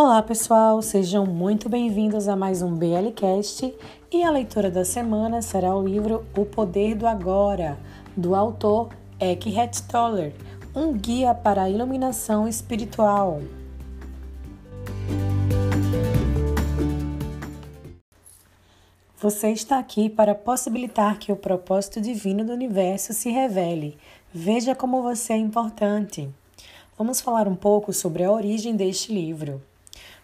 Olá pessoal, sejam muito bem-vindos a mais um BLcast e a leitura da semana será o livro O Poder do Agora, do autor Eckhart Tolle, um guia para a iluminação espiritual. Você está aqui para possibilitar que o propósito divino do universo se revele. Veja como você é importante. Vamos falar um pouco sobre a origem deste livro.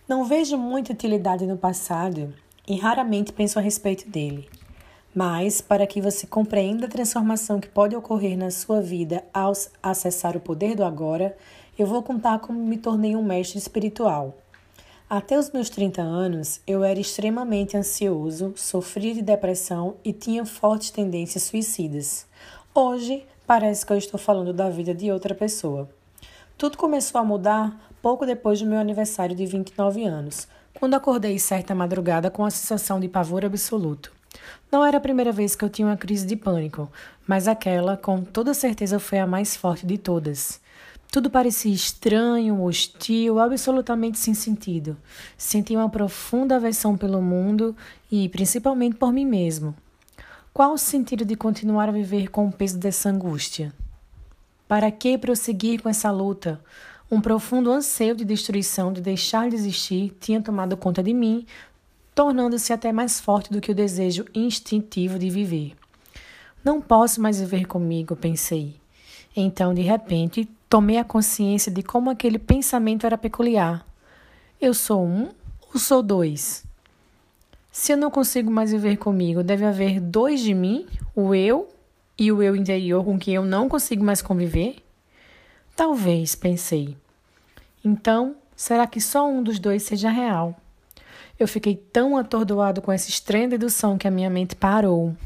Não vejo muita utilidade no passado e raramente penso a respeito dele. Mas, para que você compreenda a transformação que pode ocorrer na sua vida ao acessar o poder do agora, eu vou contar como me tornei um mestre espiritual. Até os meus 30 anos, eu era extremamente ansioso, sofria de depressão e tinha fortes tendências suicidas. Hoje, parece que eu estou falando da vida de outra pessoa. Tudo começou a mudar pouco depois do meu aniversário de 29 anos, quando acordei certa madrugada com a sensação de pavor absoluto. Não era a primeira vez que eu tinha uma crise de pânico, mas aquela, com toda certeza, foi a mais forte de todas. Tudo parecia estranho, hostil, absolutamente sem sentido. Senti uma profunda aversão pelo mundo e, principalmente, por mim mesmo. Qual o sentido de continuar a viver com o peso dessa angústia? Para que prosseguir com essa luta? Um profundo anseio de destruição, de deixar de existir, tinha tomado conta de mim, tornando-se até mais forte do que o desejo instintivo de viver. Não posso mais viver comigo, pensei. Então, de repente, tomei a consciência de como aquele pensamento era peculiar. Eu sou um ou sou dois? Se eu não consigo mais viver comigo, deve haver dois de mim, o eu e o eu interior com quem eu não consigo mais conviver? Talvez, pensei. Então, será que só um dos dois seja real? Eu fiquei tão atordoado com essa estranha dedução que a minha mente parou.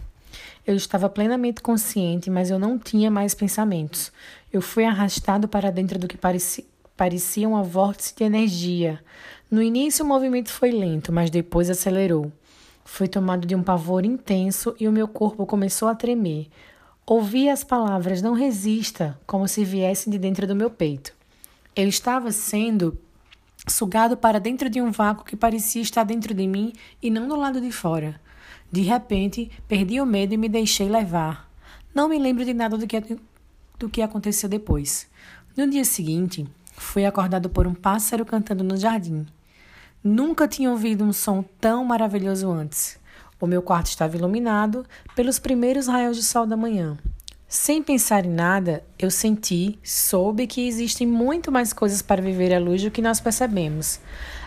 Eu estava plenamente consciente, mas eu não tinha mais pensamentos. Eu fui arrastado para dentro do que parecia, parecia uma vórtice de energia. No início o movimento foi lento, mas depois acelerou. Fui tomado de um pavor intenso e o meu corpo começou a tremer. Ouvi as palavras não resista, como se viessem de dentro do meu peito. Eu estava sendo sugado para dentro de um vácuo que parecia estar dentro de mim e não do lado de fora. De repente, perdi o medo e me deixei levar. Não me lembro de nada do que, do que aconteceu depois. No dia seguinte, fui acordado por um pássaro cantando no jardim. Nunca tinha ouvido um som tão maravilhoso antes. O meu quarto estava iluminado pelos primeiros raios de sol da manhã. Sem pensar em nada, eu senti, soube que existem muito mais coisas para viver à luz do que nós percebemos.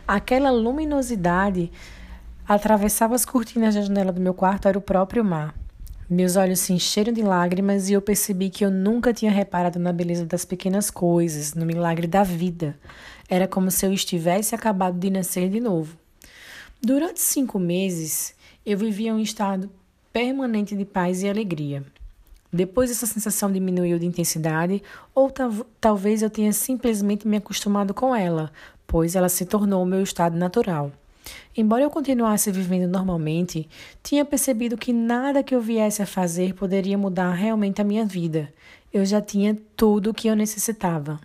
Aquela luminosidade Atravessava as cortinas da janela do meu quarto era o próprio mar. Meus olhos se encheram de lágrimas e eu percebi que eu nunca tinha reparado na beleza das pequenas coisas, no milagre da vida. Era como se eu estivesse acabado de nascer de novo. Durante cinco meses, eu vivia um estado permanente de paz e alegria. Depois essa sensação diminuiu de intensidade, ou talvez eu tenha simplesmente me acostumado com ela, pois ela se tornou o meu estado natural. Embora eu continuasse vivendo normalmente, tinha percebido que nada que eu viesse a fazer poderia mudar realmente a minha vida. Eu já tinha tudo o que eu necessitava.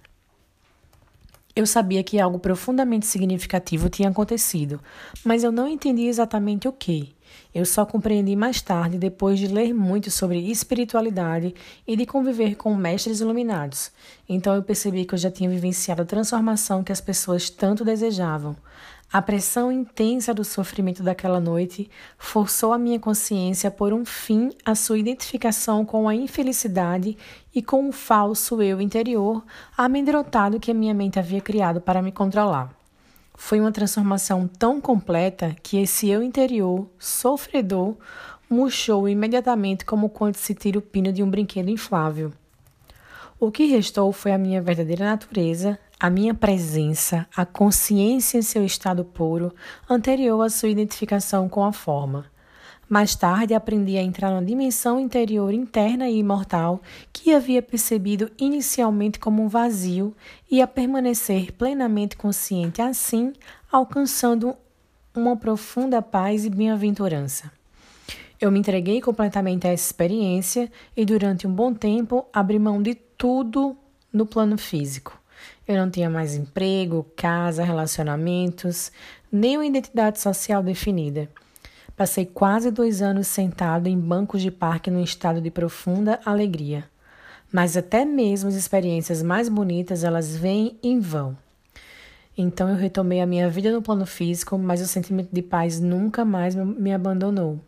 Eu sabia que algo profundamente significativo tinha acontecido, mas eu não entendia exatamente o que. Eu só compreendi mais tarde, depois de ler muito sobre espiritualidade e de conviver com mestres iluminados. Então eu percebi que eu já tinha vivenciado a transformação que as pessoas tanto desejavam. A pressão intensa do sofrimento daquela noite forçou a minha consciência a pôr um fim à sua identificação com a infelicidade e com o falso eu interior amedrontado que a minha mente havia criado para me controlar. Foi uma transformação tão completa que esse eu interior, sofredor, murchou imediatamente como quando se tira o pino de um brinquedo inflável. O que restou foi a minha verdadeira natureza, a minha presença, a consciência em seu estado puro, anterior à sua identificação com a forma. Mais tarde aprendi a entrar na dimensão interior interna e imortal que havia percebido inicialmente como um vazio e a permanecer plenamente consciente assim, alcançando uma profunda paz e bem-aventurança. Eu me entreguei completamente à experiência e durante um bom tempo abri mão de tudo no plano físico. Eu não tinha mais emprego, casa, relacionamentos, nem uma identidade social definida. Passei quase dois anos sentado em bancos de parque num estado de profunda alegria. Mas até mesmo as experiências mais bonitas elas vêm em vão. Então eu retomei a minha vida no plano físico, mas o sentimento de paz nunca mais me abandonou.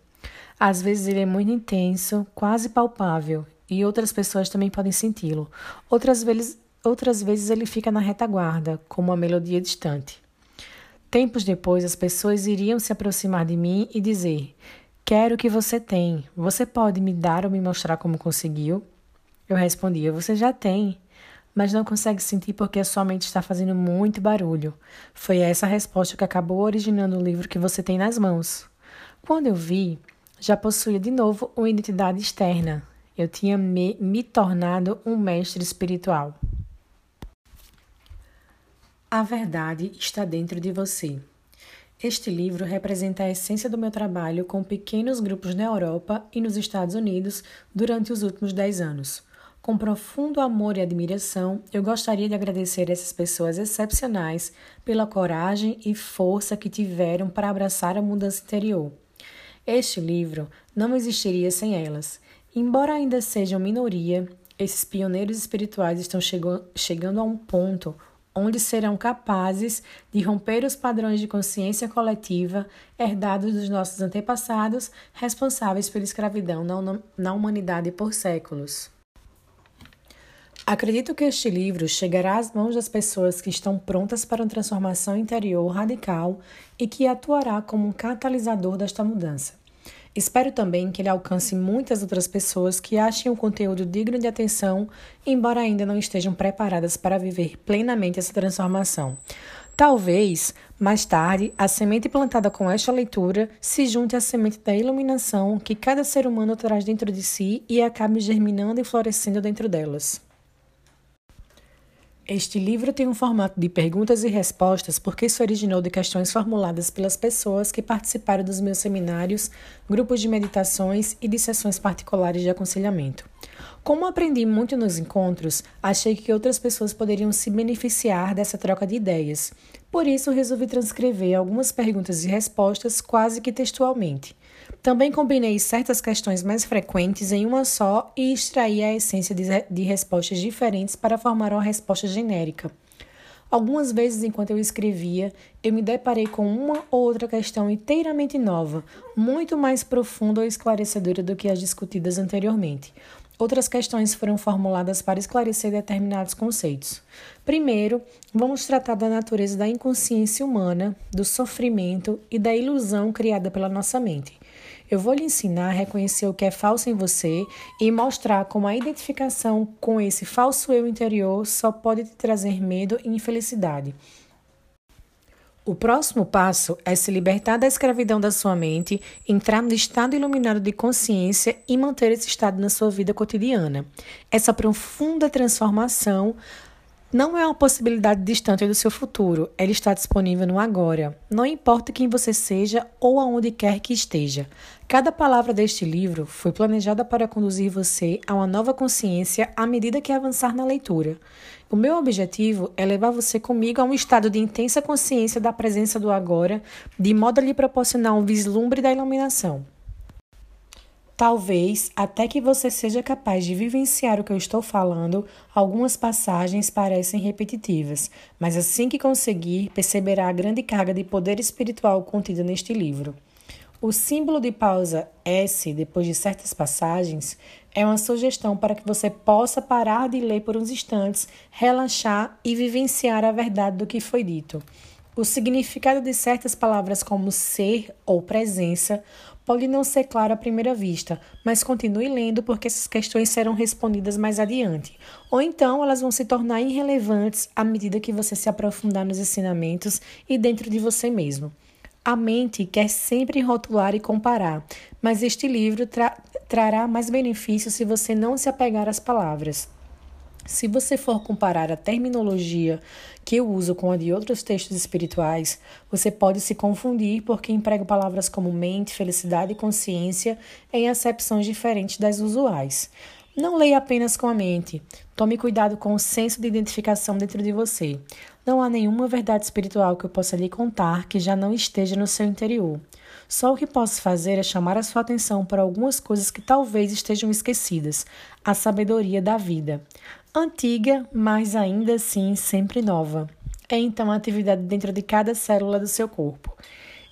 Às vezes ele é muito intenso, quase palpável, e outras pessoas também podem senti-lo. Outras vezes, outras vezes ele fica na retaguarda, como uma melodia distante. Tempos depois, as pessoas iriam se aproximar de mim e dizer: Quero o que você tem. Você pode me dar ou me mostrar como conseguiu? Eu respondia: Você já tem mas não consegue sentir porque a sua mente está fazendo muito barulho. Foi essa a resposta que acabou originando o livro que você tem nas mãos. Quando eu vi, já possuía de novo uma identidade externa. Eu tinha me, me tornado um mestre espiritual. A verdade está dentro de você. Este livro representa a essência do meu trabalho com pequenos grupos na Europa e nos Estados Unidos durante os últimos dez anos. Com profundo amor e admiração, eu gostaria de agradecer essas pessoas excepcionais pela coragem e força que tiveram para abraçar a mudança interior. Este livro não existiria sem elas. Embora ainda sejam minoria, esses pioneiros espirituais estão chegando a um ponto onde serão capazes de romper os padrões de consciência coletiva herdados dos nossos antepassados, responsáveis pela escravidão na humanidade por séculos. Acredito que este livro chegará às mãos das pessoas que estão prontas para uma transformação interior radical e que atuará como um catalisador desta mudança. Espero também que ele alcance muitas outras pessoas que achem o conteúdo digno de atenção, embora ainda não estejam preparadas para viver plenamente essa transformação. Talvez, mais tarde, a semente plantada com esta leitura se junte à semente da iluminação que cada ser humano traz dentro de si e acabe germinando e florescendo dentro delas. Este livro tem um formato de perguntas e respostas porque se originou de questões formuladas pelas pessoas que participaram dos meus seminários, grupos de meditações e de sessões particulares de aconselhamento. Como aprendi muito nos encontros, achei que outras pessoas poderiam se beneficiar dessa troca de ideias. Por isso, resolvi transcrever algumas perguntas e respostas quase que textualmente. Também combinei certas questões mais frequentes em uma só e extraí a essência de, respostas diferentes para formar uma resposta genérica. Algumas vezes, enquanto eu escrevia, eu me deparei com uma ou outra questão inteiramente nova, muito mais profunda ou esclarecedora do que as discutidas anteriormente. Outras questões foram formuladas para esclarecer determinados conceitos. Primeiro, vamos tratar da natureza da inconsciência humana, do sofrimento e da ilusão criada pela nossa mente. Eu vou lhe ensinar a reconhecer o que é falso em você e mostrar como a identificação com esse falso eu interior só pode te trazer medo e infelicidade. O próximo passo é se libertar da escravidão da sua mente, entrar no estado iluminado de consciência e manter esse estado na sua vida cotidiana. Essa profunda transformação não é uma possibilidade distante do seu futuro, ela está disponível no agora. Não importa quem você seja ou aonde quer que esteja. Cada palavra deste livro foi planejada para conduzir você a uma nova consciência à medida que avançar na leitura. O meu objetivo é levar você comigo a um estado de intensa consciência da presença do agora, de modo a lhe proporcionar um vislumbre da iluminação. Talvez, até que você seja capaz de vivenciar o que eu estou falando, algumas passagens parecem repetitivas, mas assim que conseguir, perceberá a grande carga de poder espiritual contida neste livro. O símbolo de pausa S, depois de certas passagens, é uma sugestão para que você possa parar de ler por uns instantes, relaxar e vivenciar a verdade do que foi dito. O significado de certas palavras, como ser ou presença, pode não ser claro à primeira vista, mas continue lendo porque essas questões serão respondidas mais adiante. Ou então elas vão se tornar irrelevantes à medida que você se aprofundar nos ensinamentos e dentro de você mesmo. A mente quer sempre rotular e comparar, mas este livro tra trará mais benefícios se você não se apegar às palavras. Se você for comparar a terminologia que eu uso com a de outros textos espirituais, você pode se confundir porque emprego palavras como mente, felicidade e consciência em acepções diferentes das usuais. Não leia apenas com a mente. Tome cuidado com o senso de identificação dentro de você. Não há nenhuma verdade espiritual que eu possa lhe contar que já não esteja no seu interior. Só o que posso fazer é chamar a sua atenção para algumas coisas que talvez estejam esquecidas. A sabedoria da vida. Antiga, mas ainda assim sempre nova. É então a atividade dentro de cada célula do seu corpo.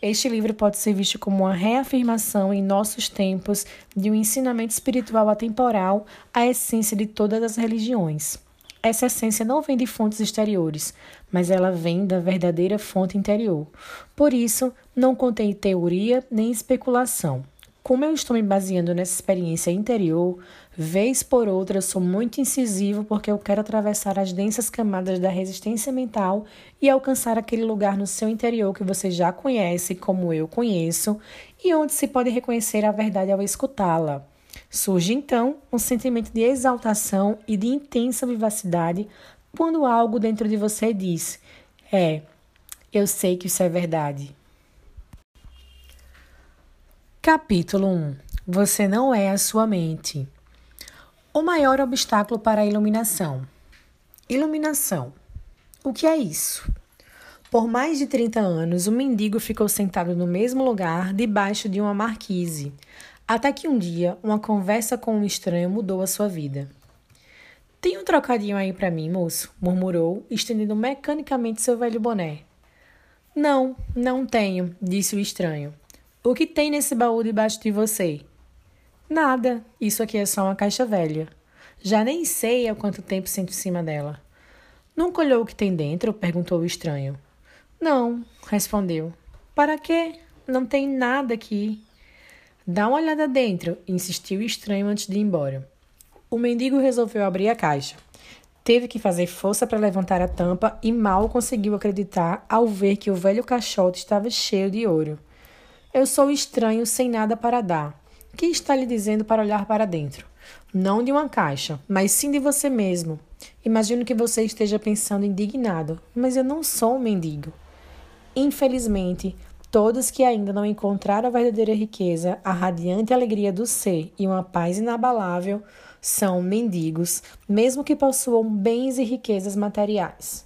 Este livro pode ser visto como uma reafirmação em nossos tempos de um ensinamento espiritual atemporal, a essência de todas as religiões. Essa essência não vem de fontes exteriores, mas ela vem da verdadeira fonte interior. Por isso, não contém teoria nem especulação. Como eu estou me baseando nessa experiência interior, vez por outra sou muito incisivo porque eu quero atravessar as densas camadas da resistência mental e alcançar aquele lugar no seu interior que você já conhece, como eu conheço, e onde se pode reconhecer a verdade ao escutá-la. Surge então um sentimento de exaltação e de intensa vivacidade quando algo dentro de você diz: É, eu sei que isso é verdade. Capítulo 1 Você não é a sua mente. O maior obstáculo para a iluminação. Iluminação. O que é isso? Por mais de 30 anos, o mendigo ficou sentado no mesmo lugar, debaixo de uma marquise, até que um dia uma conversa com um estranho mudou a sua vida. Tem um trocadinho aí para mim, moço? murmurou, estendendo mecanicamente seu velho boné. Não, não tenho, disse o estranho. O que tem nesse baú debaixo de você? Nada. Isso aqui é só uma caixa velha. Já nem sei há quanto tempo sinto em cima dela. Nunca olhou o que tem dentro? perguntou o estranho. Não, respondeu. Para quê? Não tem nada aqui. Dá uma olhada dentro, insistiu o estranho antes de ir embora. O mendigo resolveu abrir a caixa. Teve que fazer força para levantar a tampa e mal conseguiu acreditar ao ver que o velho caixote estava cheio de ouro. Eu sou estranho sem nada para dar. Que está lhe dizendo para olhar para dentro? Não de uma caixa, mas sim de você mesmo. Imagino que você esteja pensando indignado, mas eu não sou um mendigo. Infelizmente, todos que ainda não encontraram a verdadeira riqueza, a radiante alegria do ser e uma paz inabalável, são mendigos, mesmo que possuam bens e riquezas materiais.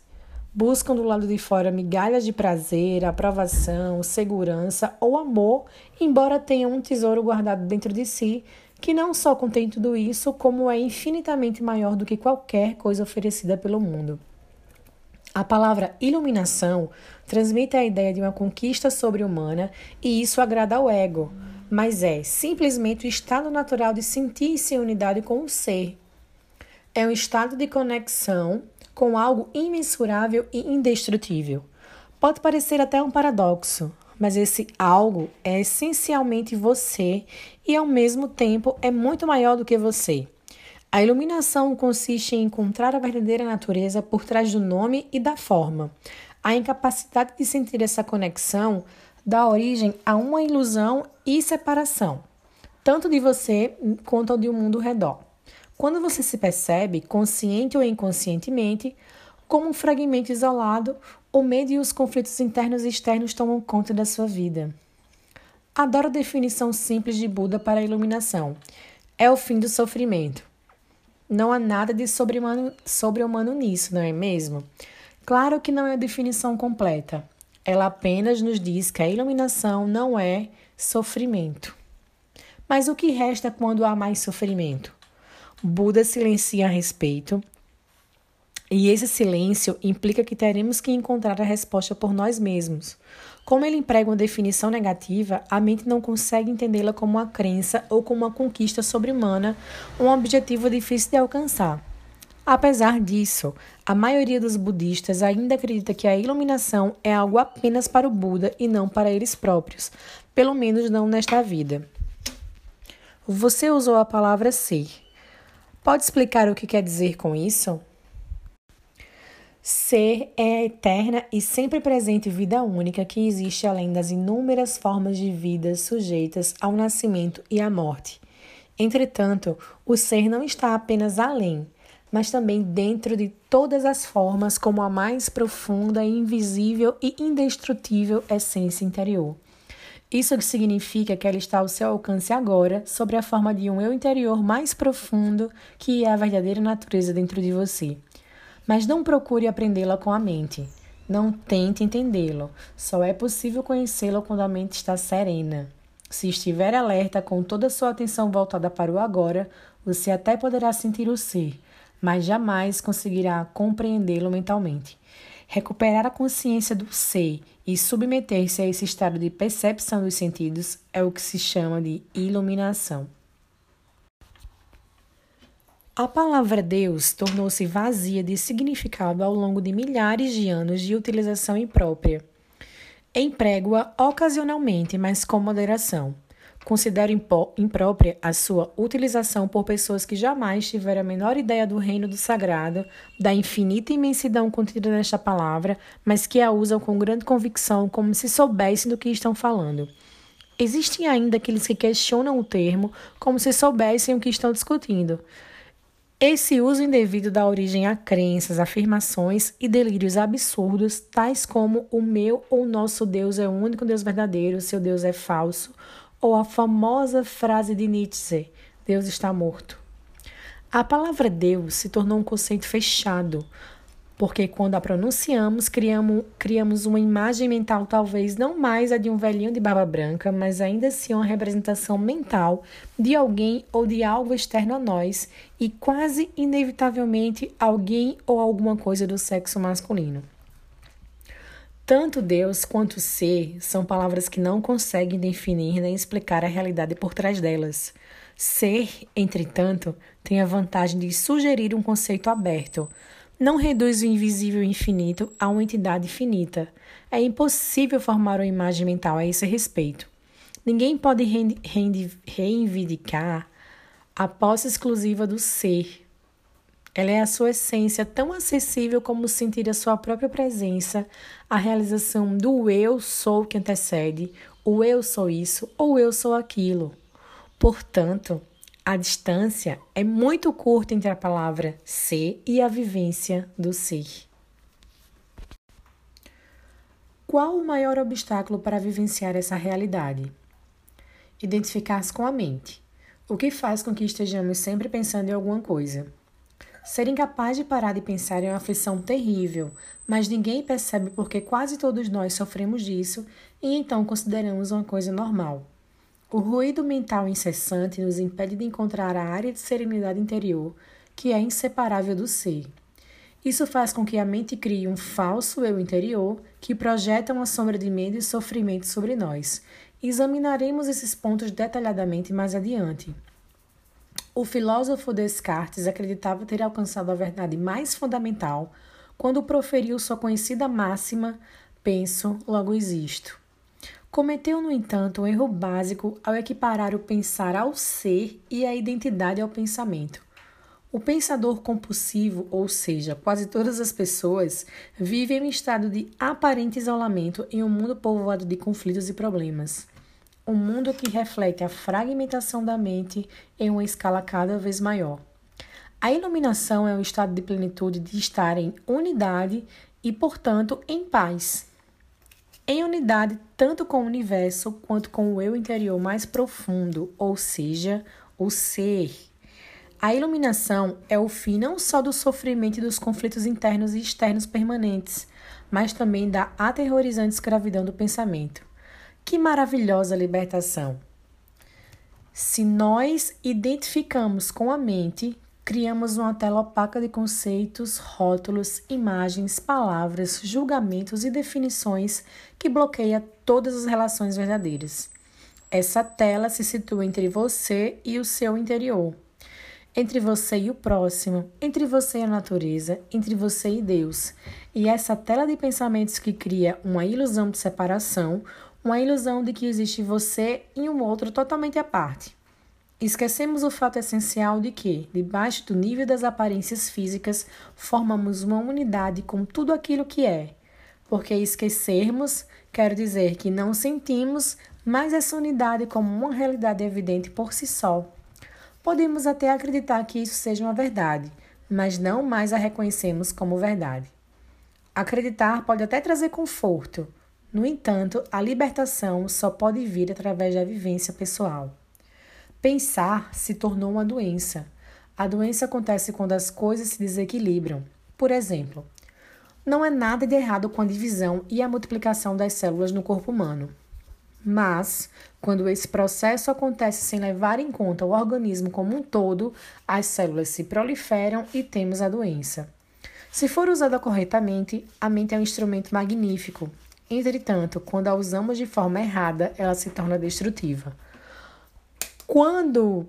Buscam do lado de fora migalhas de prazer, aprovação, segurança ou amor, embora tenham um tesouro guardado dentro de si que não só contém tudo isso, como é infinitamente maior do que qualquer coisa oferecida pelo mundo. A palavra iluminação transmite a ideia de uma conquista sobre-humana e isso agrada ao ego, mas é simplesmente o estado natural de sentir-se em unidade com o ser. É um estado de conexão com algo imensurável e indestrutível. Pode parecer até um paradoxo, mas esse algo é essencialmente você e ao mesmo tempo é muito maior do que você. A iluminação consiste em encontrar a verdadeira natureza por trás do nome e da forma. A incapacidade de sentir essa conexão dá origem a uma ilusão e separação, tanto de você quanto de um mundo ao redor. Quando você se percebe, consciente ou inconscientemente, como um fragmento isolado, o medo e os conflitos internos e externos tomam conta da sua vida. Adoro a definição simples de Buda para a iluminação. É o fim do sofrimento. Não há nada de sobre-humano sobre nisso, não é mesmo? Claro que não é a definição completa. Ela apenas nos diz que a iluminação não é sofrimento. Mas o que resta quando há mais sofrimento? Buda silencia a respeito, e esse silêncio implica que teremos que encontrar a resposta por nós mesmos. Como ele emprega uma definição negativa, a mente não consegue entendê-la como uma crença ou como uma conquista sobre-humana, um objetivo difícil de alcançar. Apesar disso, a maioria dos budistas ainda acredita que a iluminação é algo apenas para o Buda e não para eles próprios, pelo menos não nesta vida. Você usou a palavra ser. Pode explicar o que quer dizer com isso? Ser é a eterna e sempre presente vida única que existe além das inúmeras formas de vida sujeitas ao nascimento e à morte. Entretanto, o ser não está apenas além, mas também dentro de todas as formas como a mais profunda, invisível e indestrutível essência interior. Isso significa que ela está ao seu alcance agora, sobre a forma de um eu interior mais profundo, que é a verdadeira natureza dentro de você. Mas não procure aprendê-la com a mente. Não tente entendê-lo. Só é possível conhecê-lo quando a mente está serena. Se estiver alerta com toda a sua atenção voltada para o agora, você até poderá sentir o ser, mas jamais conseguirá compreendê-lo mentalmente. Recuperar a consciência do ser e submeter-se a esse estado de percepção dos sentidos é o que se chama de iluminação. A palavra Deus tornou-se vazia de significado ao longo de milhares de anos de utilização imprópria. Emprego-a ocasionalmente, mas com moderação. Considero imprópria a sua utilização por pessoas que jamais tiveram a menor ideia do reino do sagrado, da infinita imensidão contida nesta palavra, mas que a usam com grande convicção, como se soubessem do que estão falando. Existem ainda aqueles que questionam o termo como se soubessem o que estão discutindo. Esse uso indevido dá origem a crenças, afirmações e delírios absurdos, tais como o meu ou nosso Deus é o único Deus verdadeiro, seu Deus é falso, ou a famosa frase de Nietzsche: Deus está morto. A palavra Deus se tornou um conceito fechado, porque quando a pronunciamos, criamos, criamos uma imagem mental, talvez não mais a de um velhinho de barba branca, mas ainda assim uma representação mental de alguém ou de algo externo a nós e quase inevitavelmente alguém ou alguma coisa do sexo masculino. Tanto Deus quanto ser são palavras que não conseguem definir nem explicar a realidade por trás delas. Ser, entretanto, tem a vantagem de sugerir um conceito aberto. Não reduz o invisível infinito a uma entidade finita. É impossível formar uma imagem mental a esse respeito. Ninguém pode reivindicar a posse exclusiva do ser, ela é a sua essência tão acessível como sentir a sua própria presença, a realização do eu sou que antecede, o eu sou isso ou eu sou aquilo. Portanto, a distância é muito curta entre a palavra ser e a vivência do ser. Qual o maior obstáculo para vivenciar essa realidade? Identificar-se com a mente, o que faz com que estejamos sempre pensando em alguma coisa. Ser incapaz de parar de pensar é uma aflição terrível, mas ninguém percebe porque quase todos nós sofremos disso e então consideramos uma coisa normal. O ruído mental incessante nos impede de encontrar a área de serenidade interior que é inseparável do ser. Isso faz com que a mente crie um falso eu interior que projeta uma sombra de medo e sofrimento sobre nós. Examinaremos esses pontos detalhadamente mais adiante. O filósofo Descartes acreditava ter alcançado a verdade mais fundamental quando proferiu sua conhecida máxima: penso, logo existo. Cometeu, no entanto, um erro básico ao equiparar o pensar ao ser e a identidade ao pensamento. O pensador compulsivo, ou seja, quase todas as pessoas, vive em um estado de aparente isolamento em um mundo povoado de conflitos e problemas um mundo que reflete a fragmentação da mente em uma escala cada vez maior. A iluminação é um estado de plenitude de estar em unidade e, portanto, em paz. Em unidade tanto com o universo quanto com o eu interior mais profundo, ou seja, o ser. A iluminação é o fim não só do sofrimento e dos conflitos internos e externos permanentes, mas também da aterrorizante escravidão do pensamento. Que maravilhosa libertação! Se nós identificamos com a mente, criamos uma tela opaca de conceitos, rótulos, imagens, palavras, julgamentos e definições que bloqueia todas as relações verdadeiras. Essa tela se situa entre você e o seu interior, entre você e o próximo, entre você e a natureza, entre você e Deus. E essa tela de pensamentos que cria uma ilusão de separação uma ilusão de que existe você e um outro totalmente à parte. Esquecemos o fato essencial de que, debaixo do nível das aparências físicas, formamos uma unidade com tudo aquilo que é. Porque esquecermos quer dizer que não sentimos mais essa unidade como uma realidade evidente por si só. Podemos até acreditar que isso seja uma verdade, mas não mais a reconhecemos como verdade. Acreditar pode até trazer conforto, No entanto, a libertação só pode vir através da vivência pessoal. Pensar se tornou uma doença. A doença acontece quando as coisas se desequilibram. Por exemplo, não é nada de errado com a divisão e a multiplicação das células no corpo humano. Mas, quando esse processo acontece sem levar em conta o organismo como um todo, as células se proliferam e temos a doença. Se for usada corretamente, a mente é um instrumento magnífico, Entretanto, quando a usamos de forma errada, ela se torna destrutiva. Quando,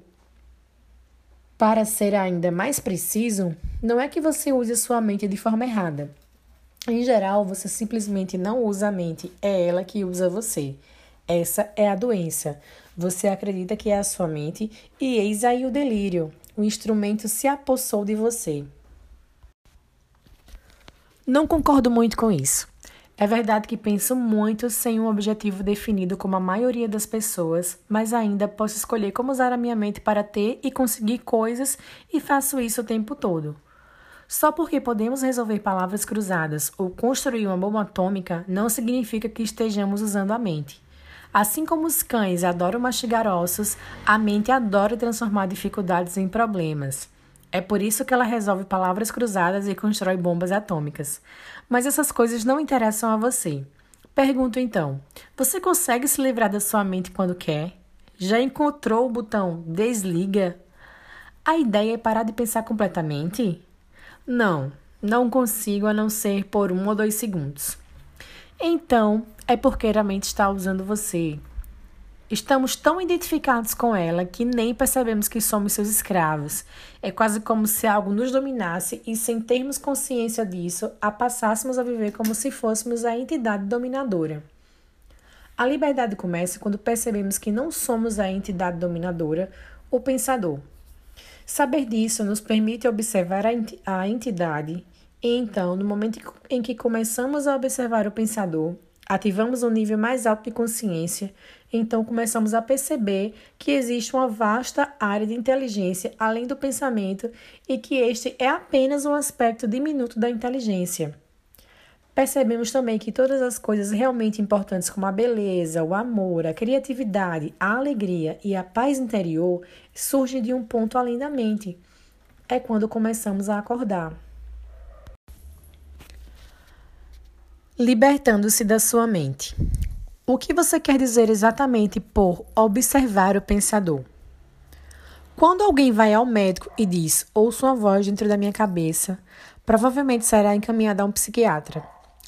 para ser ainda mais preciso, não é que você use a sua mente de forma errada. Em geral, você simplesmente não usa a mente, é ela que usa você. Essa é a doença. Você acredita que é a sua mente e eis aí o delírio. O instrumento se apossou de você. Não concordo muito com isso. É verdade que penso muito sem um objetivo definido como a maioria das pessoas, mas ainda posso escolher como usar a minha mente para ter e conseguir coisas e faço isso o tempo todo. Só porque podemos resolver palavras cruzadas ou construir uma bomba atômica não significa que estejamos usando a mente. Assim como os cães adoram mastigar ossos, a mente adora transformar dificuldades em problemas. É por isso que ela resolve palavras cruzadas e constrói bombas atômicas. Mas essas coisas não interessam a você. Pergunto então: você consegue se livrar da sua mente quando quer? Já encontrou o botão desliga? A ideia é parar de pensar completamente? Não, não consigo a não ser por um ou dois segundos. Então, é porque a mente está usando você, Estamos tão identificados com ela que nem percebemos que somos seus escravos. É quase como se algo nos dominasse e, sem termos consciência disso, a passássemos a viver como se fôssemos a entidade dominadora. A liberdade começa quando percebemos que não somos a entidade dominadora, o pensador. Saber disso nos permite observar a entidade, e então, no momento em que começamos a observar o pensador, ativamos um nível mais alto de consciência, então começamos a perceber que existe uma vasta área de inteligência além do pensamento e que este é apenas um aspecto diminuto da inteligência. Percebemos também que todas as coisas realmente importantes, como a beleza, o amor, a criatividade, a alegria e a paz interior, surgem de um ponto além da mente. É quando começamos a acordar. Libertando-se da sua mente. O que você quer dizer exatamente por observar o pensador? Quando alguém vai ao médico e diz: Ouço uma voz dentro da minha cabeça, provavelmente será encaminhado a um psiquiatra.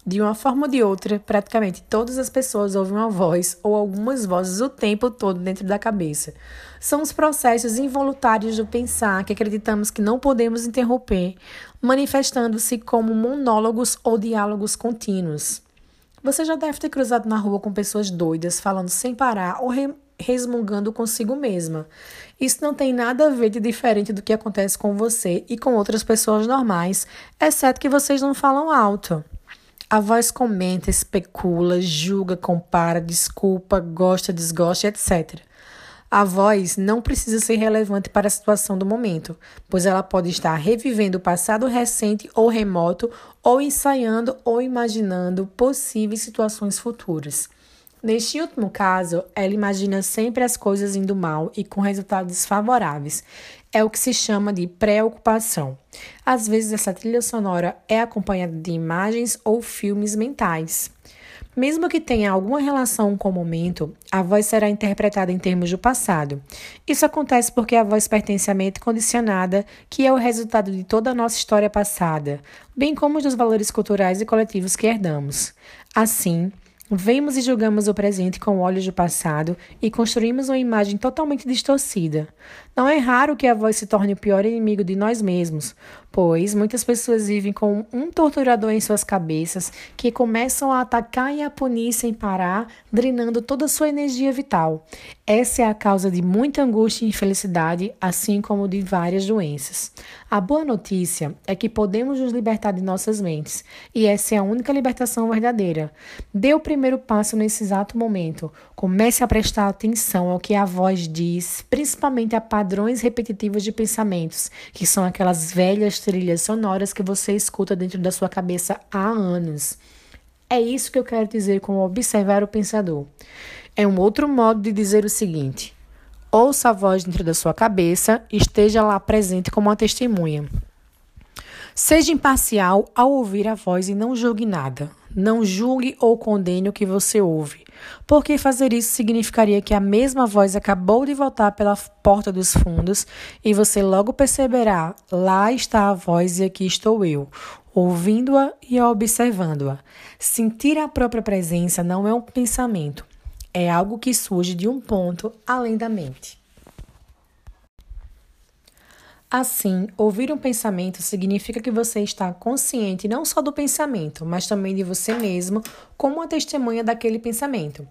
De uma forma ou de outra, praticamente todas as pessoas ouvem uma voz ou algumas vozes o tempo todo dentro da cabeça. São os processos involuntários do pensar que acreditamos que não podemos interromper, manifestando-se como monólogos ou diálogos contínuos. Você já deve ter cruzado na rua com pessoas doidas, falando sem parar ou re resmungando consigo mesma. Isso não tem nada a ver de diferente do que acontece com você e com outras pessoas normais, exceto que vocês não falam alto. A voz comenta, especula, julga, compara, desculpa, gosta, desgosta, etc. A voz não precisa ser relevante para a situação do momento, pois ela pode estar revivendo o passado recente ou remoto, ou ensaiando ou imaginando possíveis situações futuras. Neste último caso, ela imagina sempre as coisas indo mal e com resultados desfavoráveis. É o que se chama de preocupação. Às vezes, essa trilha sonora é acompanhada de imagens ou filmes mentais. Mesmo que tenha alguma relação com o momento, a voz será interpretada em termos do passado. Isso acontece porque a voz pertence à mente condicionada, que é o resultado de toda a nossa história passada, bem como dos valores culturais e coletivos que herdamos. Assim, Vemos e julgamos o presente com olhos do passado e construímos uma imagem totalmente distorcida. Não é raro que a voz se torne o pior inimigo de nós mesmos, pois muitas pessoas vivem com um torturador em suas cabeças que começam a atacar e a punir sem parar, drenando toda a sua energia vital. Essa é a causa de muita angústia e infelicidade, assim como de várias doenças. A boa notícia é que podemos nos libertar de nossas mentes, e essa é a única libertação verdadeira. Dê o primeiro passo nesse exato momento. Comece a prestar atenção ao que a voz diz, principalmente a padrões repetitivos de pensamentos, que são aquelas velhas trilhas sonoras que você escuta dentro da sua cabeça há anos. É isso que eu quero dizer com observar o pensador. É um outro modo de dizer o seguinte: ouça a voz dentro da sua cabeça, esteja lá presente como uma testemunha. Seja imparcial ao ouvir a voz e não julgue nada. Não julgue ou condene o que você ouve, porque fazer isso significaria que a mesma voz acabou de voltar pela porta dos fundos e você logo perceberá: lá está a voz e aqui estou eu, ouvindo-a e observando-a. Sentir a própria presença não é um pensamento, é algo que surge de um ponto além da mente. Assim, ouvir um pensamento significa que você está consciente não só do pensamento, mas também de você mesmo como uma testemunha daquele pensamento.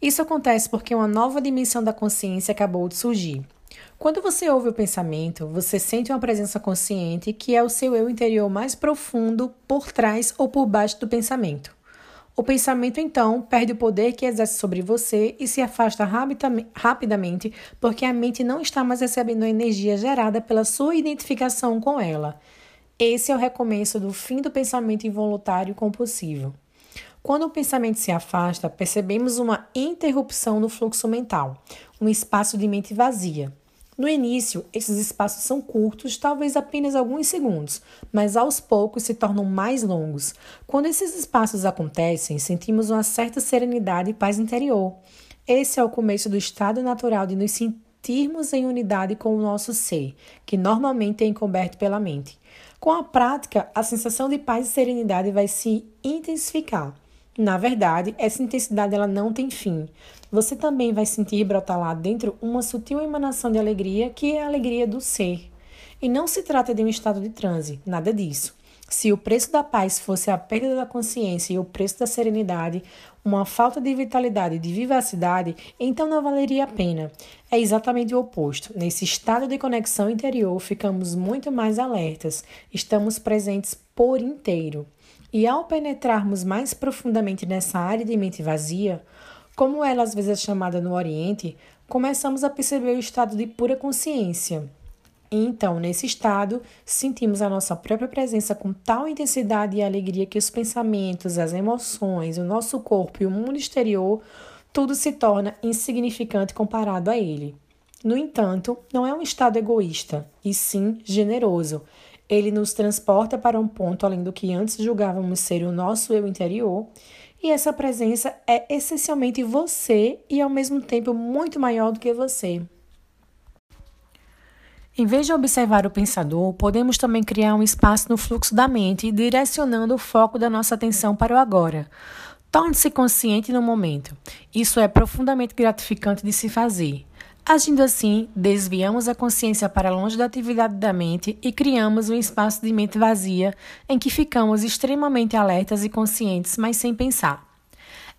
Isso acontece porque uma nova dimensão da consciência acabou de surgir. Quando você ouve o pensamento, você sente uma presença consciente que é o seu eu interior mais profundo por trás ou por baixo do pensamento. O pensamento, então, perde o poder que exerce sobre você e se afasta rapidamente porque a mente não está mais recebendo a energia gerada pela sua identificação com ela. Esse é o recomeço do fim do pensamento involuntário compulsivo. Quando o pensamento se afasta, percebemos uma interrupção no fluxo mental, um espaço de mente vazia. No início, esses espaços são curtos, talvez apenas alguns segundos, mas aos poucos se tornam mais longos. Quando esses espaços acontecem, sentimos uma certa serenidade e paz interior. Esse é o começo do estado natural de nos sentirmos em unidade com o nosso ser, que normalmente é encoberto pela mente. Com a prática, a sensação de paz e serenidade vai se intensificar. Na verdade, essa intensidade ela não tem fim. Você também vai sentir brotar lá dentro uma sutil emanação de alegria, que é a alegria do ser. E não se trata de um estado de transe, nada disso. Se o preço da paz fosse a perda da consciência e o preço da serenidade, uma falta de vitalidade e de vivacidade, então não valeria a pena. É exatamente o oposto. Nesse estado de conexão interior, ficamos muito mais alertas, estamos presentes por inteiro. E ao penetrarmos mais profundamente nessa área de mente vazia, como ela às vezes é chamada no Oriente, começamos a perceber o estado de pura consciência. E então, nesse estado, sentimos a nossa própria presença com tal intensidade e alegria que os pensamentos, as emoções, o nosso corpo e o mundo exterior, tudo se torna insignificante comparado a ele. No entanto, não é um estado egoísta, e sim generoso, ele nos transporta para um ponto além do que antes julgávamos ser o nosso eu interior, e essa presença é essencialmente você e ao mesmo tempo muito maior do que você. Em vez de observar o pensador, podemos também criar um espaço no fluxo da mente, direcionando o foco da nossa atenção para o agora. Torne-se consciente no momento. Isso é profundamente gratificante de se fazer. Agindo assim, desviamos a consciência para longe da atividade da mente e criamos um espaço de mente vazia em que ficamos extremamente alertas e conscientes, mas sem pensar.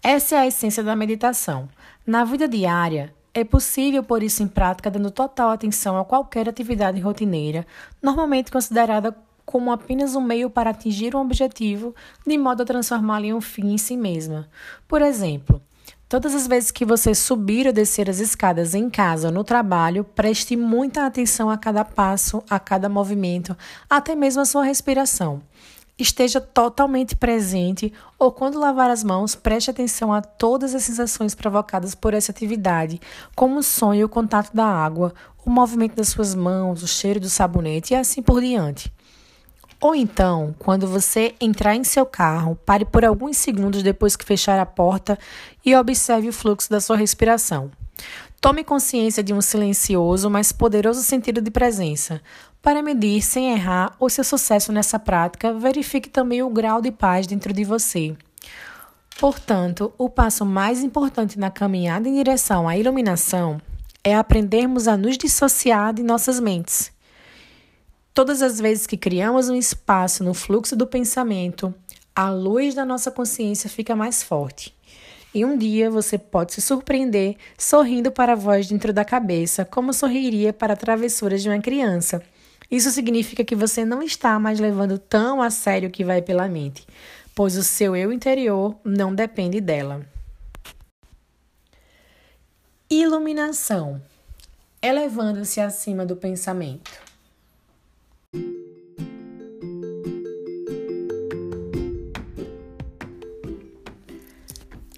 Essa é a essência da meditação. Na vida diária, é possível pôr isso em prática dando total atenção a qualquer atividade rotineira, normalmente considerada como apenas um meio para atingir um objetivo, de modo a transformá-la em um fim em si mesma. Por exemplo, Todas as vezes que você subir ou descer as escadas em casa ou no trabalho, preste muita atenção a cada passo, a cada movimento, até mesmo a sua respiração. Esteja totalmente presente ou, quando lavar as mãos, preste atenção a todas as sensações provocadas por essa atividade, como o e o contato da água, o movimento das suas mãos, o cheiro do sabonete e assim por diante. Ou então, quando você entrar em seu carro, pare por alguns segundos depois que fechar a porta e observe o fluxo da sua respiração. Tome consciência de um silencioso, mas poderoso sentido de presença. Para medir sem errar o seu sucesso nessa prática, verifique também o grau de paz dentro de você. Portanto, o passo mais importante na caminhada em direção à iluminação é aprendermos a nos dissociar de nossas mentes. Todas as vezes que criamos um espaço no fluxo do pensamento, a luz da nossa consciência fica mais forte. E um dia você pode se surpreender sorrindo para a voz dentro da cabeça, como sorriria para travessuras de uma criança. Isso significa que você não está mais levando tão a sério o que vai pela mente, pois o seu eu interior não depende dela. Iluminação elevando-se acima do pensamento.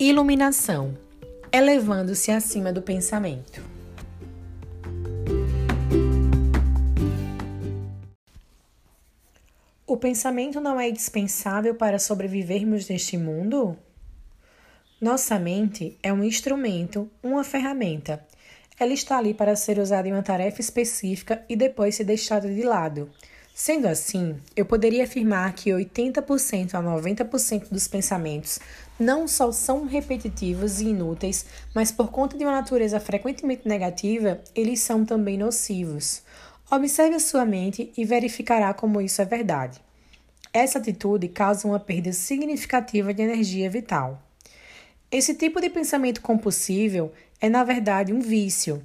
Iluminação elevando-se acima do pensamento. O pensamento não é indispensável para sobrevivermos neste mundo? Nossa mente é um instrumento, uma ferramenta. Ela está ali para ser usada em uma tarefa específica e depois ser deixada de lado. Sendo assim, eu poderia afirmar que 80% a 90% dos pensamentos não só são repetitivos e inúteis, mas por conta de uma natureza frequentemente negativa, eles são também nocivos. Observe a sua mente e verificará como isso é verdade. Essa atitude causa uma perda significativa de energia vital. Esse tipo de pensamento compulsível é, na verdade, um vício.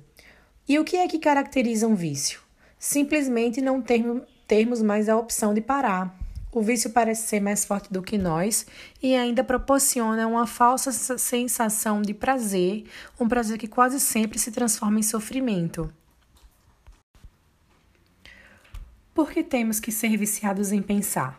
E o que é que caracteriza um vício? Simplesmente não ter termos mais a opção de parar. O vício parece ser mais forte do que nós e ainda proporciona uma falsa sensação de prazer, um prazer que quase sempre se transforma em sofrimento. Por que temos que ser viciados em pensar?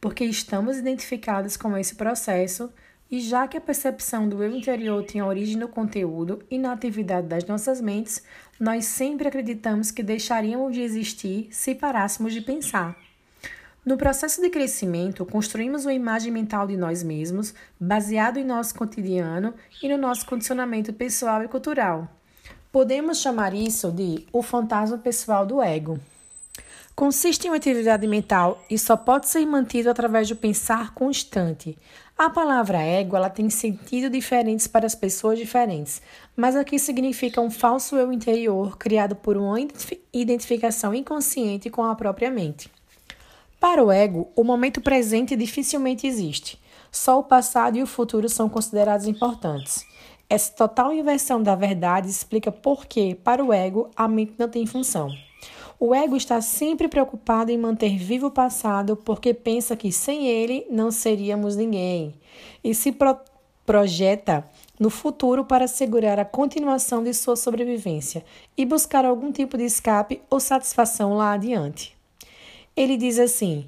Porque estamos identificados com esse processo e já que a percepção do eu interior tem origem no conteúdo e na atividade das nossas mentes, nós sempre acreditamos que deixaríamos de existir se parássemos de pensar. No processo de crescimento, construímos uma imagem mental de nós mesmos, baseado em nosso cotidiano e no nosso condicionamento pessoal e cultural. Podemos chamar isso de o fantasma pessoal do ego. Consiste em uma atividade mental e só pode ser mantido através do pensar constante. A palavra ego ela tem sentido diferentes para as pessoas diferentes, mas aqui significa um falso eu interior criado por uma identificação inconsciente com a própria mente. Para o ego, o momento presente dificilmente existe. Só o passado e o futuro são considerados importantes. Essa total inversão da verdade explica por que, para o ego, a mente não tem função. O ego está sempre preocupado em manter vivo o passado porque pensa que sem ele não seríamos ninguém e se pro projeta no futuro para assegurar a continuação de sua sobrevivência e buscar algum tipo de escape ou satisfação lá adiante. Ele diz assim: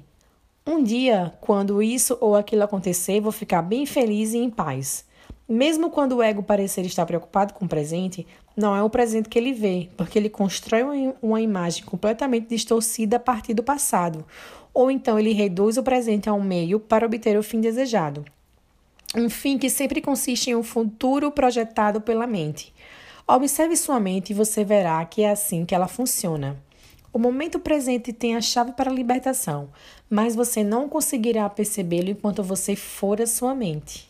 Um dia, quando isso ou aquilo acontecer, vou ficar bem feliz e em paz. Mesmo quando o ego parecer estar preocupado com o presente, não é o presente que ele vê, porque ele constrói uma imagem completamente distorcida a partir do passado, ou então ele reduz o presente a um meio para obter o fim desejado. Um fim que sempre consiste em um futuro projetado pela mente. Observe sua mente e você verá que é assim que ela funciona. O momento presente tem a chave para a libertação, mas você não conseguirá percebê-lo enquanto você for a sua mente.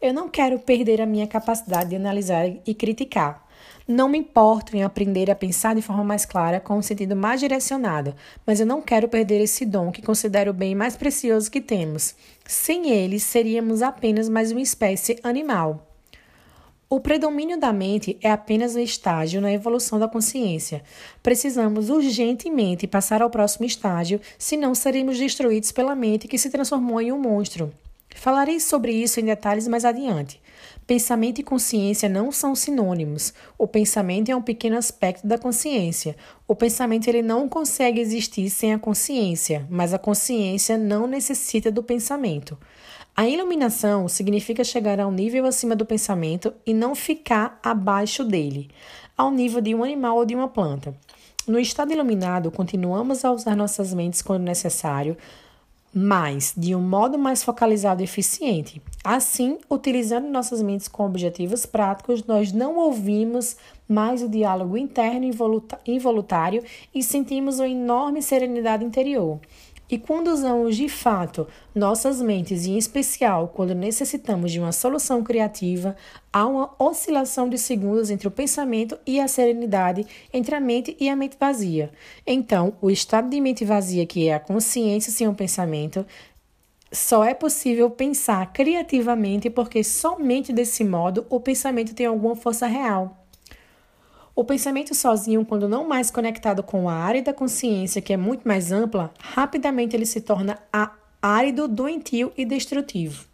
Eu não quero perder a minha capacidade de analisar e criticar. Não me importo em aprender a pensar de forma mais clara, com um sentido mais direcionado, mas eu não quero perder esse dom que considero o bem mais precioso que temos. Sem ele, seríamos apenas mais uma espécie animal. O predomínio da mente é apenas um estágio na evolução da consciência. Precisamos urgentemente passar ao próximo estágio, senão seremos destruídos pela mente que se transformou em um monstro. Falarei sobre isso em detalhes mais adiante. Pensamento e consciência não são sinônimos. O pensamento é um pequeno aspecto da consciência. O pensamento ele não consegue existir sem a consciência, mas a consciência não necessita do pensamento. A iluminação significa chegar a um nível acima do pensamento e não ficar abaixo dele, ao nível de um animal ou de uma planta. No estado iluminado, continuamos a usar nossas mentes quando necessário, mas de um modo mais focalizado e eficiente. Assim, utilizando nossas mentes com objetivos práticos, nós não ouvimos mais o diálogo interno involuntário e sentimos uma enorme serenidade interior. E quando usamos de fato nossas mentes, e em especial quando necessitamos de uma solução criativa, há uma oscilação de segundos entre o pensamento e a serenidade, entre a mente e a mente vazia. Então, o estado de mente vazia, que é a consciência sem o pensamento, só é possível pensar criativamente porque somente desse modo o pensamento tem alguma força real. O pensamento sozinho, quando não mais conectado com a área da consciência, que é muito mais ampla, rapidamente ele se torna árido, doentio e destrutivo.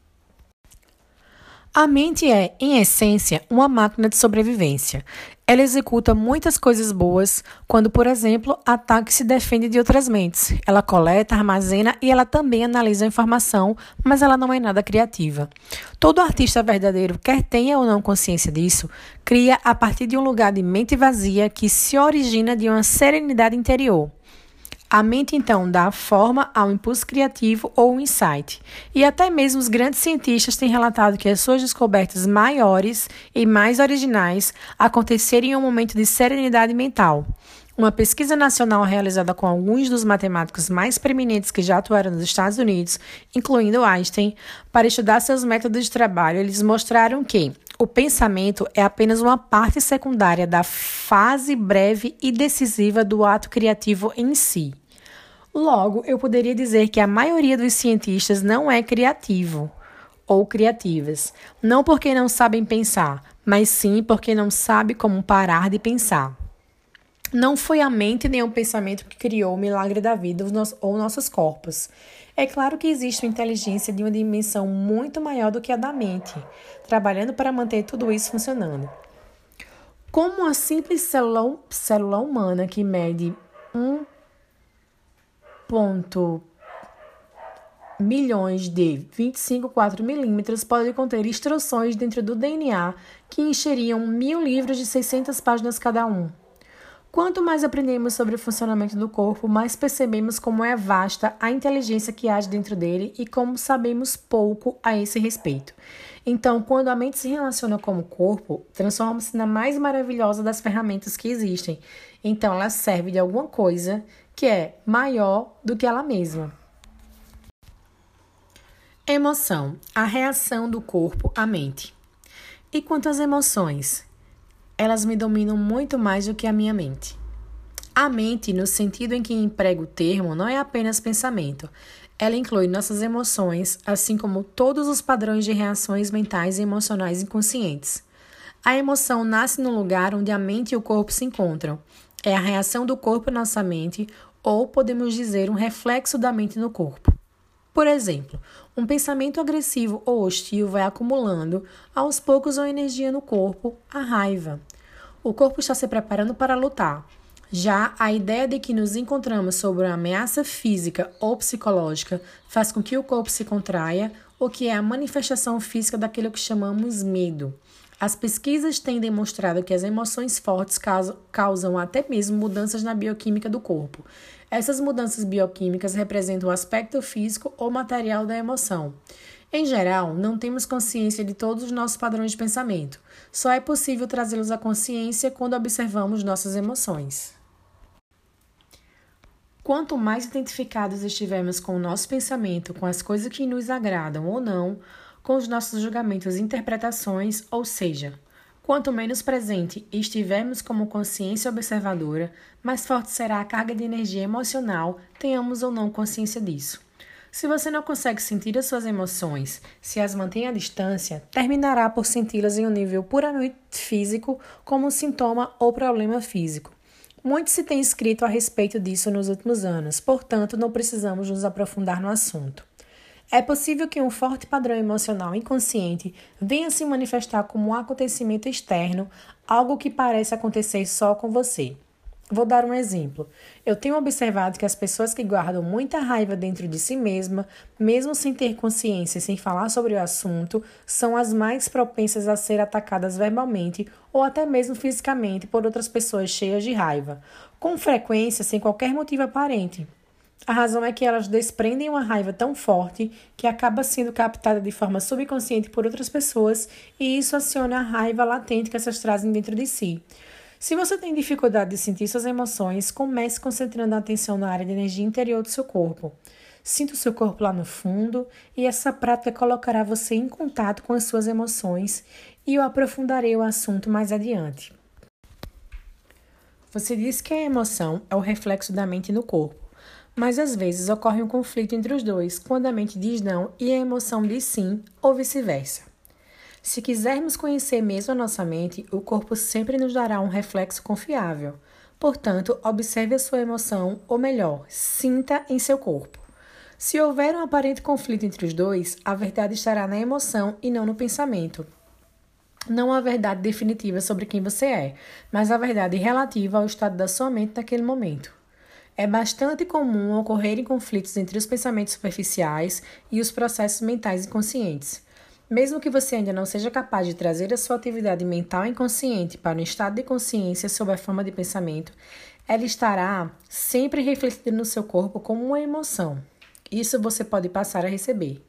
A mente é, em essência, uma máquina de sobrevivência. Ela executa muitas coisas boas quando, por exemplo, ataca e se defende de outras mentes. Ela coleta, armazena e ela também analisa a informação, mas ela não é nada criativa. Todo artista verdadeiro, quer tenha ou não consciência disso, cria a partir de um lugar de mente vazia que se origina de uma serenidade interior. A mente, então, dá forma ao impulso criativo ou insight. E até mesmo os grandes cientistas têm relatado que as suas descobertas maiores e mais originais aconteceram em um momento de serenidade mental. Uma pesquisa nacional realizada com alguns dos matemáticos mais preeminentes que já atuaram nos Estados Unidos, incluindo Einstein, para estudar seus métodos de trabalho, eles mostraram que o pensamento é apenas uma parte secundária da fase breve e decisiva do ato criativo em si. Logo, eu poderia dizer que a maioria dos cientistas não é criativo ou criativas, não porque não sabem pensar, mas sim porque não sabe como parar de pensar. Não foi a mente nem o pensamento que criou o milagre da vida ou nossos corpos. É claro que existe uma inteligência de uma dimensão muito maior do que a da mente, trabalhando para manter tudo isso funcionando. Como uma simples célula, célula humana que mede 1 ponto milhões de 25,4 milímetros pode conter instruções dentro do DNA que encheriam mil livros de 600 páginas cada um. Quanto mais aprendemos sobre o funcionamento do corpo, mais percebemos como é vasta a inteligência que age dentro dele e como sabemos pouco a esse respeito. Então, quando a mente se relaciona com o corpo, transforma-se na mais maravilhosa das ferramentas que existem. Então, ela serve de alguma coisa que é maior do que ela mesma. Emoção a reação do corpo à mente. E quanto às emoções? Elas me dominam muito mais do que a minha mente. A mente, no sentido em que emprego o termo, não é apenas pensamento. Ela inclui nossas emoções, assim como todos os padrões de reações mentais e emocionais inconscientes. A emoção nasce no lugar onde a mente e o corpo se encontram. É a reação do corpo na nossa mente, ou podemos dizer um reflexo da mente no corpo. Por exemplo, um pensamento agressivo ou hostil vai acumulando aos poucos uma energia no corpo, a raiva. O corpo está se preparando para lutar. Já a ideia de que nos encontramos sob uma ameaça física ou psicológica faz com que o corpo se contraia, o que é a manifestação física daquilo que chamamos medo. As pesquisas têm demonstrado que as emoções fortes causam até mesmo mudanças na bioquímica do corpo, essas mudanças bioquímicas representam o aspecto físico ou material da emoção. Em geral, não temos consciência de todos os nossos padrões de pensamento. Só é possível trazê-los à consciência quando observamos nossas emoções. Quanto mais identificados estivermos com o nosso pensamento, com as coisas que nos agradam ou não, com os nossos julgamentos e interpretações, ou seja, Quanto menos presente estivermos como consciência observadora, mais forte será a carga de energia emocional, tenhamos ou não consciência disso. Se você não consegue sentir as suas emoções, se as mantém à distância, terminará por senti-las em um nível puramente físico, como um sintoma ou problema físico. Muito se tem escrito a respeito disso nos últimos anos, portanto, não precisamos nos aprofundar no assunto. É possível que um forte padrão emocional inconsciente venha se manifestar como um acontecimento externo, algo que parece acontecer só com você. Vou dar um exemplo. Eu tenho observado que as pessoas que guardam muita raiva dentro de si mesma, mesmo sem ter consciência e sem falar sobre o assunto, são as mais propensas a ser atacadas verbalmente ou até mesmo fisicamente por outras pessoas cheias de raiva, com frequência sem qualquer motivo aparente. A razão é que elas desprendem uma raiva tão forte que acaba sendo captada de forma subconsciente por outras pessoas e isso aciona a raiva latente que essas trazem dentro de si. Se você tem dificuldade de sentir suas emoções, comece concentrando a atenção na área de energia interior do seu corpo. Sinta o seu corpo lá no fundo e essa prática colocará você em contato com as suas emoções e eu aprofundarei o assunto mais adiante. Você disse que a emoção é o reflexo da mente no corpo. Mas às vezes ocorre um conflito entre os dois, quando a mente diz não e a emoção diz sim, ou vice-versa. Se quisermos conhecer mesmo a nossa mente, o corpo sempre nos dará um reflexo confiável. Portanto, observe a sua emoção, ou melhor, sinta em seu corpo. Se houver um aparente conflito entre os dois, a verdade estará na emoção e não no pensamento. Não a verdade definitiva sobre quem você é, mas a verdade relativa ao estado da sua mente naquele momento. É bastante comum ocorrerem conflitos entre os pensamentos superficiais e os processos mentais inconscientes. Mesmo que você ainda não seja capaz de trazer a sua atividade mental inconsciente para um estado de consciência sob a forma de pensamento, ela estará sempre refletida no seu corpo como uma emoção. Isso você pode passar a receber.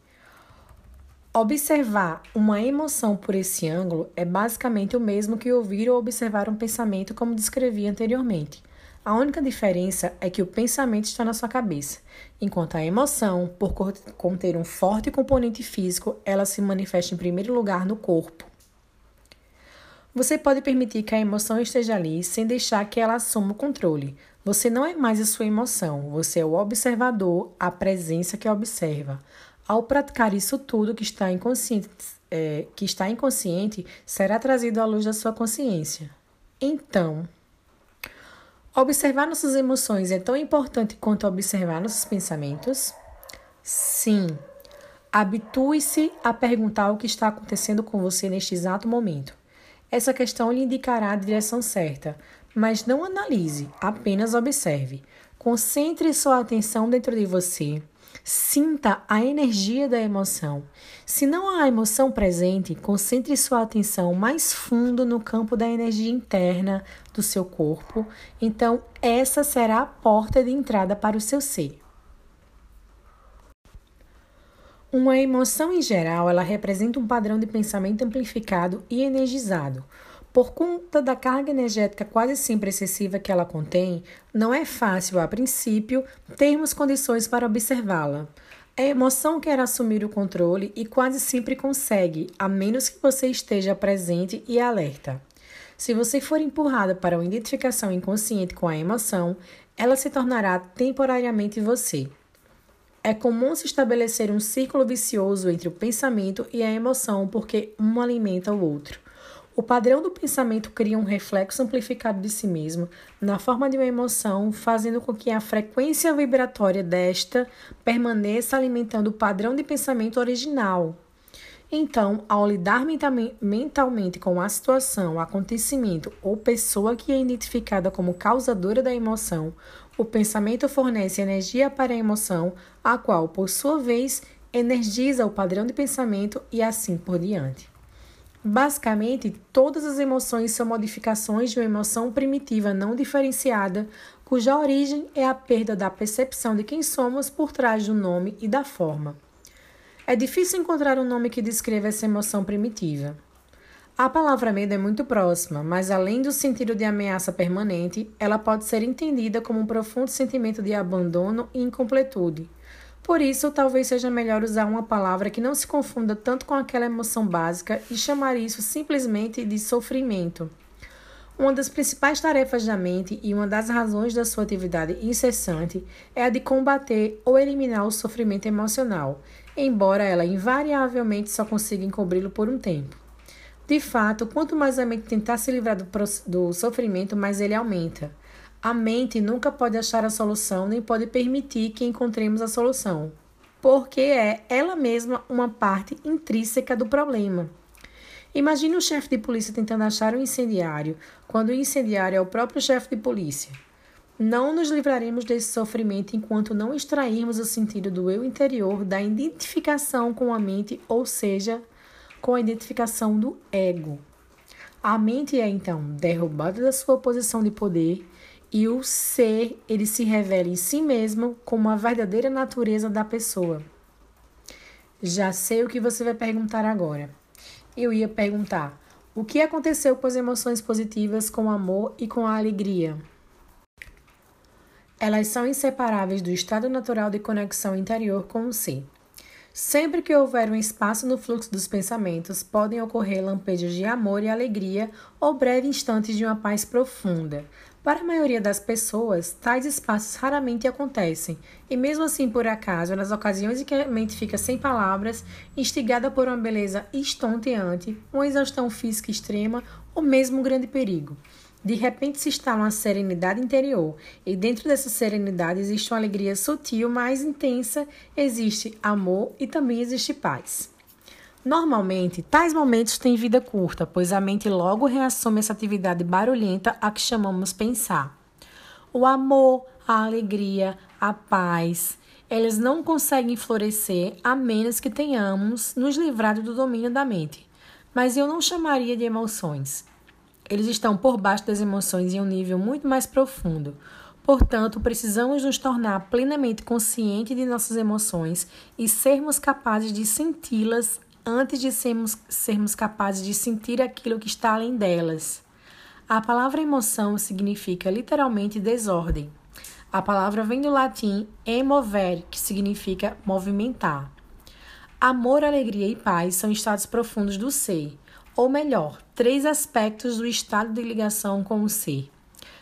Observar uma emoção por esse ângulo é basicamente o mesmo que ouvir ou observar um pensamento, como descrevi anteriormente. A única diferença é que o pensamento está na sua cabeça, enquanto a emoção, por conter um forte componente físico, ela se manifesta em primeiro lugar no corpo. Você pode permitir que a emoção esteja ali sem deixar que ela assuma o controle. Você não é mais a sua emoção, você é o observador, a presença que observa. Ao praticar isso tudo que está inconsciente, é, que está inconsciente será trazido à luz da sua consciência. Então, Observar nossas emoções é tão importante quanto observar nossos pensamentos? Sim. Habitue-se a perguntar o que está acontecendo com você neste exato momento. Essa questão lhe indicará a direção certa, mas não analise, apenas observe. Concentre sua atenção dentro de você Sinta a energia da emoção. Se não há emoção presente, concentre sua atenção mais fundo no campo da energia interna do seu corpo. Então, essa será a porta de entrada para o seu ser. Uma emoção em geral, ela representa um padrão de pensamento amplificado e energizado. Por conta da carga energética quase sempre excessiva que ela contém, não é fácil, a princípio, termos condições para observá-la. A emoção quer assumir o controle e quase sempre consegue, a menos que você esteja presente e alerta. Se você for empurrada para uma identificação inconsciente com a emoção, ela se tornará temporariamente você. É comum se estabelecer um círculo vicioso entre o pensamento e a emoção porque um alimenta o outro. O padrão do pensamento cria um reflexo amplificado de si mesmo na forma de uma emoção, fazendo com que a frequência vibratória desta permaneça alimentando o padrão de pensamento original. Então, ao lidar mentalmente com a situação, acontecimento ou pessoa que é identificada como causadora da emoção, o pensamento fornece energia para a emoção, a qual, por sua vez, energiza o padrão de pensamento e assim por diante. Basicamente, todas as emoções são modificações de uma emoção primitiva não diferenciada, cuja origem é a perda da percepção de quem somos por trás do nome e da forma. É difícil encontrar um nome que descreva essa emoção primitiva. A palavra medo é muito próxima, mas além do sentido de ameaça permanente, ela pode ser entendida como um profundo sentimento de abandono e incompletude. Por isso, talvez seja melhor usar uma palavra que não se confunda tanto com aquela emoção básica e chamar isso simplesmente de sofrimento. Uma das principais tarefas da mente e uma das razões da sua atividade incessante é a de combater ou eliminar o sofrimento emocional, embora ela invariavelmente só consiga encobri-lo por um tempo. De fato, quanto mais a mente tentar se livrar do, do sofrimento, mais ele aumenta. A mente nunca pode achar a solução nem pode permitir que encontremos a solução, porque é ela mesma uma parte intrínseca do problema. Imagine o chefe de polícia tentando achar um incendiário, quando o incendiário é o próprio chefe de polícia. Não nos livraremos desse sofrimento enquanto não extrairmos o sentido do eu interior da identificação com a mente, ou seja, com a identificação do ego. A mente é então derrubada da sua posição de poder e o ser ele se revela em si mesmo como a verdadeira natureza da pessoa. Já sei o que você vai perguntar agora. Eu ia perguntar: o que aconteceu com as emoções positivas, com o amor e com a alegria? Elas são inseparáveis do estado natural de conexão interior com o ser. Sempre que houver um espaço no fluxo dos pensamentos, podem ocorrer lampejos de amor e alegria ou breves instantes de uma paz profunda. Para a maioria das pessoas, tais espaços raramente acontecem, e mesmo assim, por acaso, nas ocasiões em que a mente fica sem palavras, instigada por uma beleza estonteante, uma exaustão física extrema ou mesmo um grande perigo. De repente se instala uma serenidade interior, e dentro dessa serenidade existe uma alegria sutil, mais intensa, existe amor e também existe paz. Normalmente, tais momentos têm vida curta, pois a mente logo reassume essa atividade barulhenta a que chamamos pensar. O amor, a alegria, a paz, eles não conseguem florescer a menos que tenhamos nos livrado do domínio da mente. Mas eu não chamaria de emoções. Eles estão por baixo das emoções em um nível muito mais profundo. Portanto, precisamos nos tornar plenamente conscientes de nossas emoções e sermos capazes de senti-las antes de sermos, sermos capazes de sentir aquilo que está além delas. A palavra emoção significa literalmente desordem. A palavra vem do latim emovere, que significa movimentar. Amor, alegria e paz são estados profundos do ser, ou melhor, três aspectos do estado de ligação com o ser.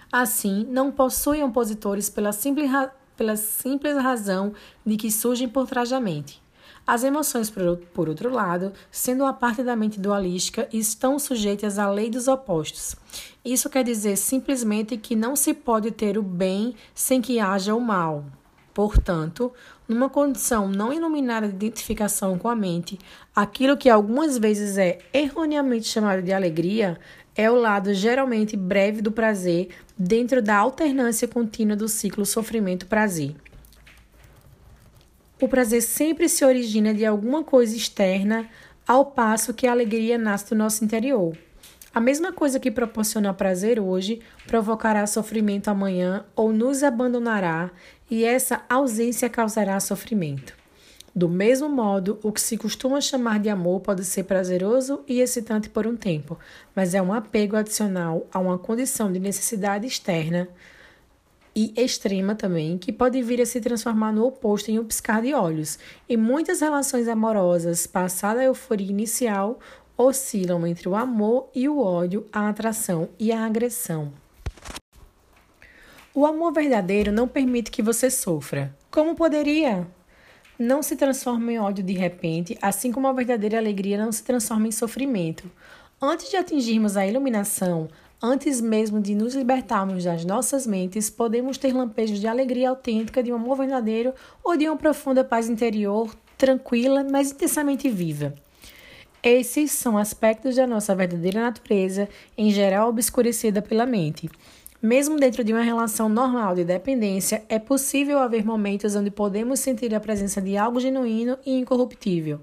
Assim, não possuem opositores pela simples, pela simples razão de que surgem por trás da mente. As emoções, por outro lado, sendo a parte da mente dualística, estão sujeitas à lei dos opostos. Isso quer dizer simplesmente que não se pode ter o bem sem que haja o mal. Portanto, numa condição não iluminada de identificação com a mente, aquilo que algumas vezes é erroneamente chamado de alegria é o lado geralmente breve do prazer dentro da alternância contínua do ciclo sofrimento-prazer. O prazer sempre se origina de alguma coisa externa, ao passo que a alegria nasce do nosso interior. A mesma coisa que proporciona prazer hoje provocará sofrimento amanhã ou nos abandonará, e essa ausência causará sofrimento. Do mesmo modo, o que se costuma chamar de amor pode ser prazeroso e excitante por um tempo, mas é um apego adicional a uma condição de necessidade externa e extrema também, que pode vir a se transformar no oposto em um piscar de olhos. E muitas relações amorosas, passada a euforia inicial, oscilam entre o amor e o ódio, a atração e a agressão. O amor verdadeiro não permite que você sofra. Como poderia? Não se transforma em ódio de repente, assim como a verdadeira alegria não se transforma em sofrimento. Antes de atingirmos a iluminação, Antes mesmo de nos libertarmos das nossas mentes, podemos ter lampejos de alegria autêntica, de um amor verdadeiro ou de uma profunda paz interior, tranquila, mas intensamente viva. Esses são aspectos da nossa verdadeira natureza, em geral obscurecida pela mente. Mesmo dentro de uma relação normal de dependência, é possível haver momentos onde podemos sentir a presença de algo genuíno e incorruptível,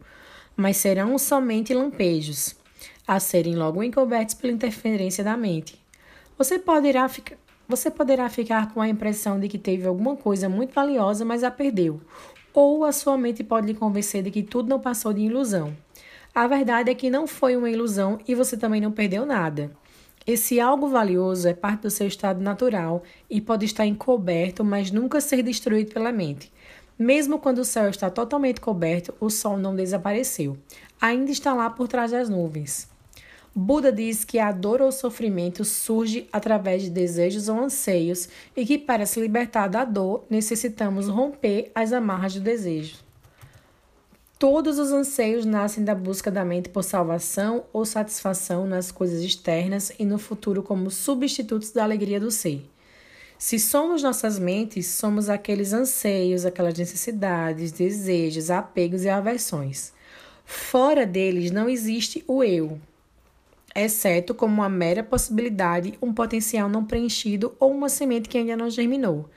mas serão somente lampejos a serem logo encobertos pela interferência da mente. Você poderá, ficar, você poderá ficar com a impressão de que teve alguma coisa muito valiosa, mas a perdeu. Ou a sua mente pode lhe convencer de que tudo não passou de ilusão. A verdade é que não foi uma ilusão e você também não perdeu nada. Esse algo valioso é parte do seu estado natural e pode estar encoberto, mas nunca ser destruído pela mente. Mesmo quando o céu está totalmente coberto, o sol não desapareceu. Ainda está lá por trás das nuvens. Buda diz que a dor ou sofrimento surge através de desejos ou anseios e que para se libertar da dor necessitamos romper as amarras do desejo. Todos os anseios nascem da busca da mente por salvação ou satisfação nas coisas externas e no futuro como substitutos da alegria do ser. Se somos nossas mentes, somos aqueles anseios, aquelas necessidades, desejos, apegos e aversões. Fora deles não existe o eu, exceto como uma mera possibilidade, um potencial não preenchido ou uma semente que ainda não germinou.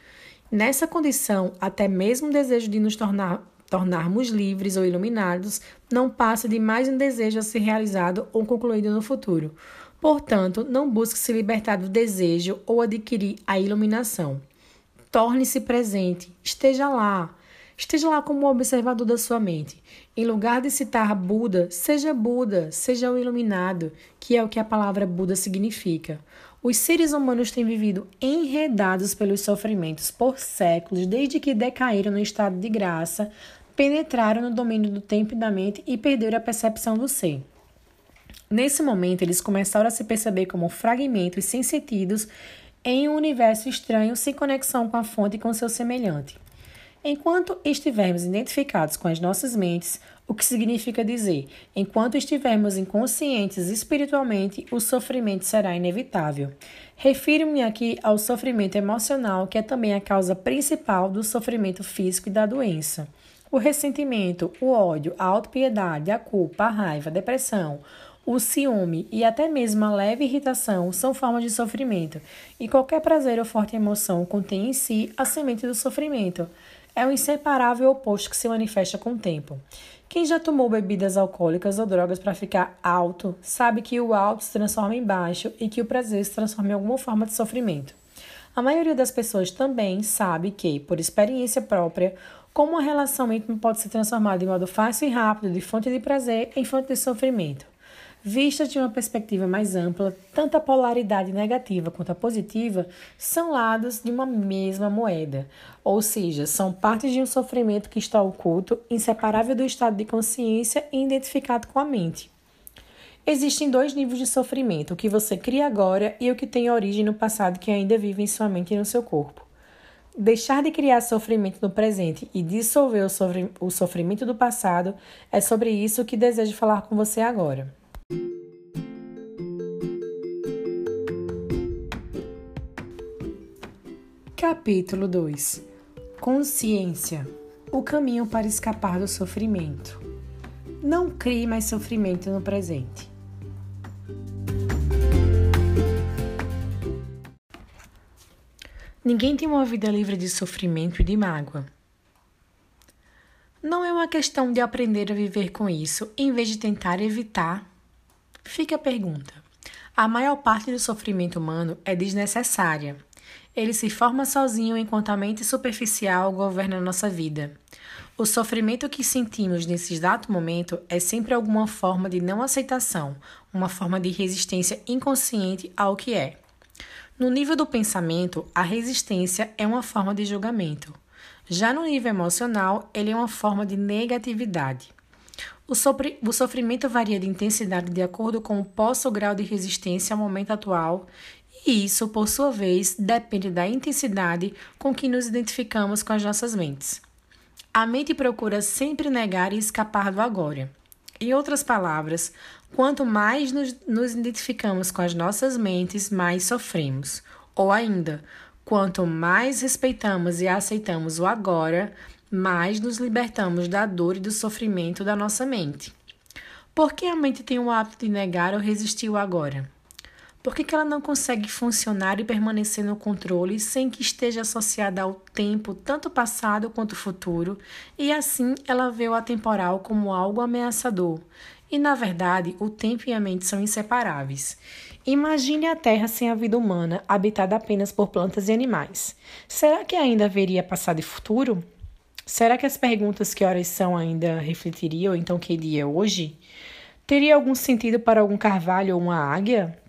Nessa condição, até mesmo o desejo de nos tornar, tornarmos livres ou iluminados não passa de mais um desejo a ser realizado ou concluído no futuro. Portanto, não busque se libertar do desejo ou adquirir a iluminação. Torne-se presente, esteja lá, Esteja lá como observador da sua mente. Em lugar de citar Buda, seja Buda, seja o iluminado, que é o que a palavra Buda significa. Os seres humanos têm vivido enredados pelos sofrimentos por séculos, desde que decaíram no estado de graça, penetraram no domínio do tempo e da mente e perderam a percepção do ser. Nesse momento, eles começaram a se perceber como fragmentos sem sentidos em um universo estranho sem conexão com a fonte e com seu semelhante. Enquanto estivermos identificados com as nossas mentes, o que significa dizer: enquanto estivermos inconscientes espiritualmente, o sofrimento será inevitável. Refiro-me aqui ao sofrimento emocional, que é também a causa principal do sofrimento físico e da doença. O ressentimento, o ódio, a autopiedade, a culpa, a raiva, a depressão, o ciúme e até mesmo a leve irritação são formas de sofrimento, e qualquer prazer ou forte emoção contém em si a semente do sofrimento. É o inseparável oposto que se manifesta com o tempo. Quem já tomou bebidas alcoólicas ou drogas para ficar alto, sabe que o alto se transforma em baixo e que o prazer se transforma em alguma forma de sofrimento. A maioria das pessoas também sabe que, por experiência própria, como uma relação íntima pode ser transformada de modo fácil e rápido de fonte de prazer em fonte de sofrimento. Vista de uma perspectiva mais ampla, tanto a polaridade negativa quanto a positiva são lados de uma mesma moeda, ou seja, são partes de um sofrimento que está oculto, inseparável do estado de consciência e identificado com a mente. Existem dois níveis de sofrimento, o que você cria agora e o que tem origem no passado que ainda vive em sua mente e no seu corpo. Deixar de criar sofrimento no presente e dissolver o sofrimento do passado é sobre isso que desejo falar com você agora. Capítulo 2 Consciência O caminho para escapar do sofrimento. Não crie mais sofrimento no presente. Ninguém tem uma vida livre de sofrimento e de mágoa. Não é uma questão de aprender a viver com isso em vez de tentar evitar. Fica a pergunta. A maior parte do sofrimento humano é desnecessária ele se forma sozinho enquanto a mente superficial governa nossa vida. O sofrimento que sentimos nesse exato momento é sempre alguma forma de não aceitação, uma forma de resistência inconsciente ao que é. No nível do pensamento, a resistência é uma forma de julgamento. Já no nível emocional, ele é uma forma de negatividade. O, sofrimento varia de intensidade de acordo com o posso grau de resistência ao momento atual e isso, por sua vez, depende da intensidade com que nos identificamos com as nossas mentes. A mente procura sempre negar e escapar do agora. Em outras palavras, quanto mais nos, nos identificamos com as nossas mentes, mais sofremos. Ou ainda, quanto mais respeitamos e aceitamos o agora, mais nos libertamos da dor e do sofrimento da nossa mente. Por que a mente tem o hábito de negar ou resistir o agora? Por que, que ela não consegue funcionar e permanecer no controle sem que esteja associada ao tempo, tanto passado quanto futuro, e assim ela vê o atemporal como algo ameaçador? E na verdade, o tempo e a mente são inseparáveis. Imagine a Terra sem a vida humana, habitada apenas por plantas e animais. Será que ainda haveria passado e futuro? Será que as perguntas que horas são ainda refletiriam, então que dia é hoje? Teria algum sentido para algum carvalho ou uma águia?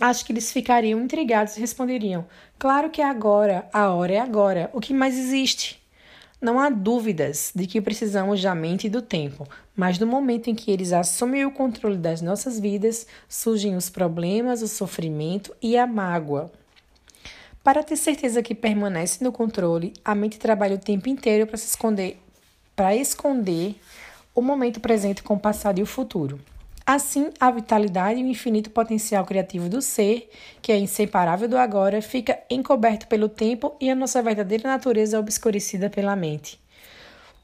Acho que eles ficariam intrigados e responderiam: Claro que é agora, a hora é agora, o que mais existe? Não há dúvidas de que precisamos da mente e do tempo, mas no momento em que eles assumem o controle das nossas vidas, surgem os problemas, o sofrimento e a mágoa. Para ter certeza que permanece no controle, a mente trabalha o tempo inteiro para se esconder, para esconder o momento presente com o passado e o futuro. Assim, a vitalidade e o infinito potencial criativo do ser, que é inseparável do agora, fica encoberto pelo tempo e a nossa verdadeira natureza é obscurecida pela mente.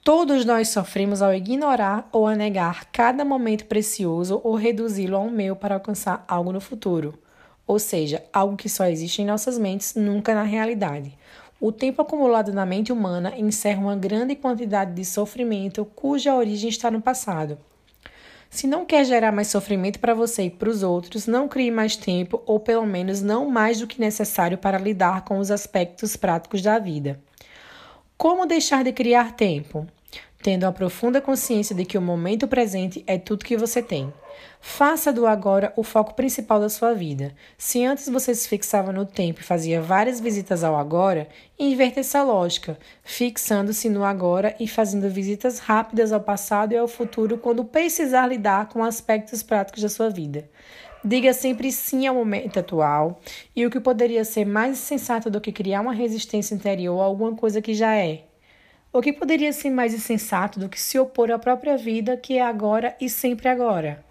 Todos nós sofremos ao ignorar ou a negar cada momento precioso ou reduzi-lo a um meio para alcançar algo no futuro, ou seja, algo que só existe em nossas mentes, nunca na realidade. O tempo acumulado na mente humana encerra uma grande quantidade de sofrimento cuja origem está no passado. Se não quer gerar mais sofrimento para você e para os outros, não crie mais tempo ou pelo menos não mais do que necessário para lidar com os aspectos práticos da vida. Como deixar de criar tempo? Tendo a profunda consciência de que o momento presente é tudo que você tem. Faça do agora o foco principal da sua vida. Se antes você se fixava no tempo e fazia várias visitas ao agora, inverta essa lógica, fixando-se no agora e fazendo visitas rápidas ao passado e ao futuro quando precisar lidar com aspectos práticos da sua vida. Diga sempre sim ao momento atual e o que poderia ser mais sensato do que criar uma resistência interior a alguma coisa que já é. O que poderia ser mais insensato do que se opor à própria vida, que é agora e sempre agora?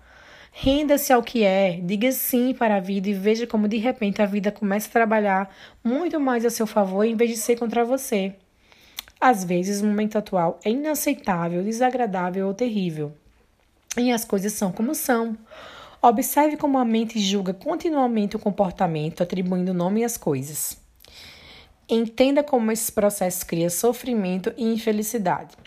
Renda-se ao que é, diga sim para a vida e veja como de repente a vida começa a trabalhar muito mais a seu favor em vez de ser contra você. Às vezes, o momento atual é inaceitável, desagradável ou terrível. E as coisas são como são. Observe como a mente julga continuamente o comportamento, atribuindo nome às coisas. Entenda como esse processo cria sofrimento e infelicidade.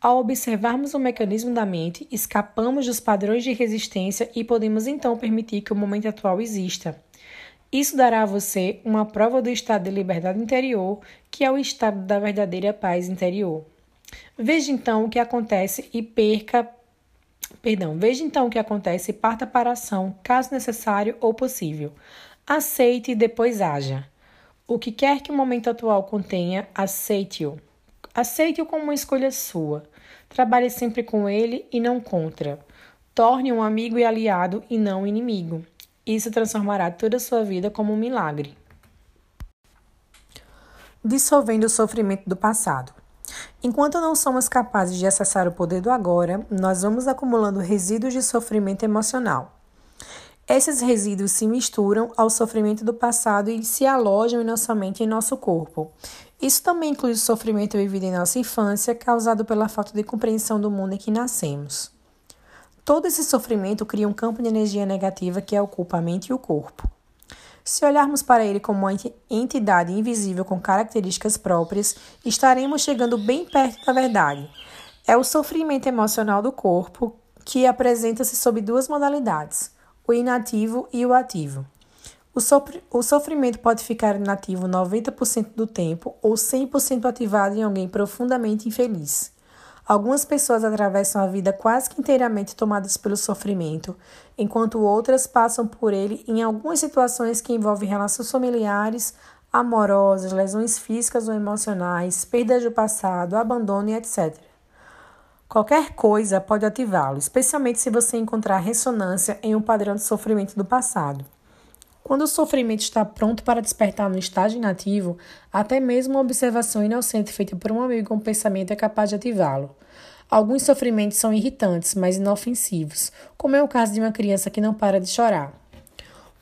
Ao observarmos o mecanismo da mente, escapamos dos padrões de resistência e podemos então permitir que o momento atual exista. Isso dará a você uma prova do estado de liberdade interior, que é o estado da verdadeira paz interior. Veja então o que acontece e perca Perdão, veja então o que acontece e parta para a ação, caso necessário ou possível. Aceite e depois haja. O que quer que o momento atual contenha, aceite-o. Aceite-o como uma escolha sua. Trabalhe sempre com ele e não contra. Torne um amigo e aliado e não inimigo. Isso transformará toda a sua vida como um milagre. Dissolvendo o sofrimento do passado. Enquanto não somos capazes de acessar o poder do agora, nós vamos acumulando resíduos de sofrimento emocional. Esses resíduos se misturam ao sofrimento do passado e se alojam inocentemente em nosso corpo. Isso também inclui o sofrimento vivido em nossa infância, causado pela falta de compreensão do mundo em que nascemos. Todo esse sofrimento cria um campo de energia negativa que ocupa a mente e o corpo. Se olharmos para ele como uma entidade invisível com características próprias, estaremos chegando bem perto da verdade. É o sofrimento emocional do corpo que apresenta-se sob duas modalidades, o inativo e o ativo. O, sofrimento pode ficar inativo 90% do tempo ou 100% ativado em alguém profundamente infeliz. Algumas pessoas atravessam a vida quase que inteiramente tomadas pelo sofrimento, enquanto outras passam por ele em algumas situações que envolvem relações familiares, amorosas, lesões físicas ou emocionais, perdas do passado, abandono e etc. Qualquer coisa pode ativá-lo, especialmente se você encontrar ressonância em um padrão de sofrimento do passado. Quando o sofrimento está pronto para despertar no estágio inativo, até mesmo uma observação inocente feita por um amigo com pensamento é capaz de ativá-lo. Alguns sofrimentos são irritantes, mas inofensivos, como é o caso de uma criança que não para de chorar.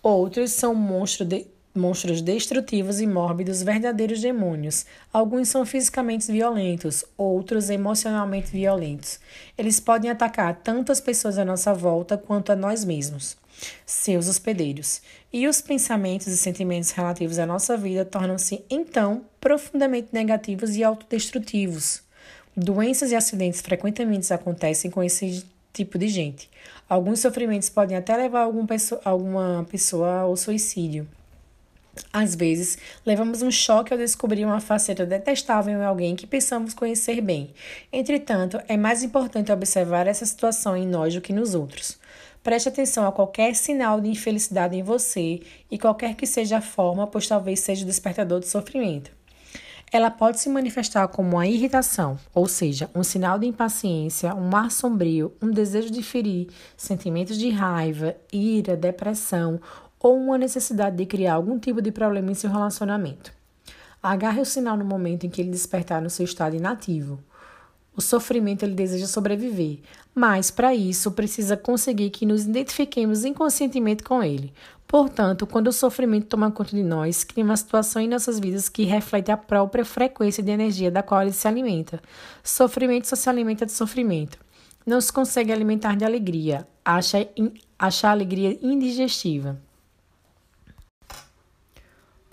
Outros são monstros, de, monstros destrutivos e mórbidos, verdadeiros demônios. Alguns são fisicamente violentos, outros emocionalmente violentos. Eles podem atacar tanto as pessoas à nossa volta quanto a nós mesmos seus hospedeiros. E os pensamentos e sentimentos relativos à nossa vida tornam-se, então, profundamente negativos e autodestrutivos. Doenças e acidentes frequentemente acontecem com esse tipo de gente. Alguns sofrimentos podem até levar algum pessoa, alguma pessoa ao suicídio. Às vezes, levamos um choque ao descobrir uma faceta detestável em alguém que pensamos conhecer bem. Entretanto, é mais importante observar essa situação em nós do que nos outros. Preste atenção a qualquer sinal de infelicidade em você e qualquer que seja a forma, pois talvez seja o despertador de sofrimento. Ela pode se manifestar como uma irritação, ou seja, um sinal de impaciência, um ar sombrio, um desejo de ferir, sentimentos de raiva, ira, depressão ou uma necessidade de criar algum tipo de problema em seu relacionamento. Agarre o sinal no momento em que ele despertar no seu estado inativo. O sofrimento ele deseja sobreviver, mas para isso precisa conseguir que nos identifiquemos inconscientemente com ele. Portanto, quando o sofrimento toma conta de nós, cria uma situação em nossas vidas que reflete a própria frequência de energia da qual ele se alimenta. Sofrimento só se alimenta de sofrimento. Não se consegue alimentar de alegria, acha, acha a alegria indigestiva.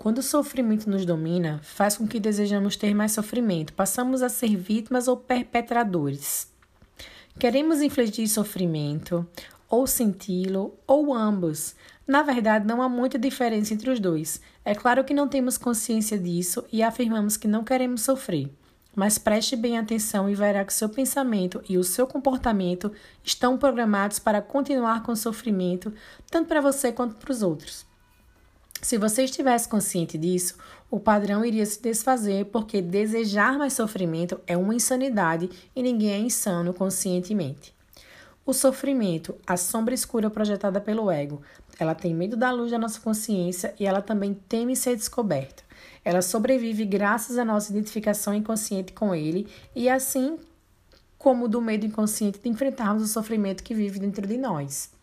Quando o sofrimento nos domina, faz com que desejamos ter mais sofrimento, passamos a ser vítimas ou perpetradores. Queremos infligir sofrimento, ou senti-lo, ou ambos. Na verdade, não há muita diferença entre os dois. É claro que não temos consciência disso e afirmamos que não queremos sofrer. Mas preste bem atenção e verá que seu pensamento e o seu comportamento estão programados para continuar com o sofrimento, tanto para você quanto para os outros. Se você estivesse consciente disso, o padrão iria se desfazer porque desejar mais sofrimento é uma insanidade e ninguém é insano conscientemente. O sofrimento, a sombra escura projetada pelo ego, ela tem medo da luz da nossa consciência e ela também teme ser descoberta. Ela sobrevive graças à nossa identificação inconsciente com ele e assim como do medo inconsciente de enfrentarmos o sofrimento que vive dentro de nós.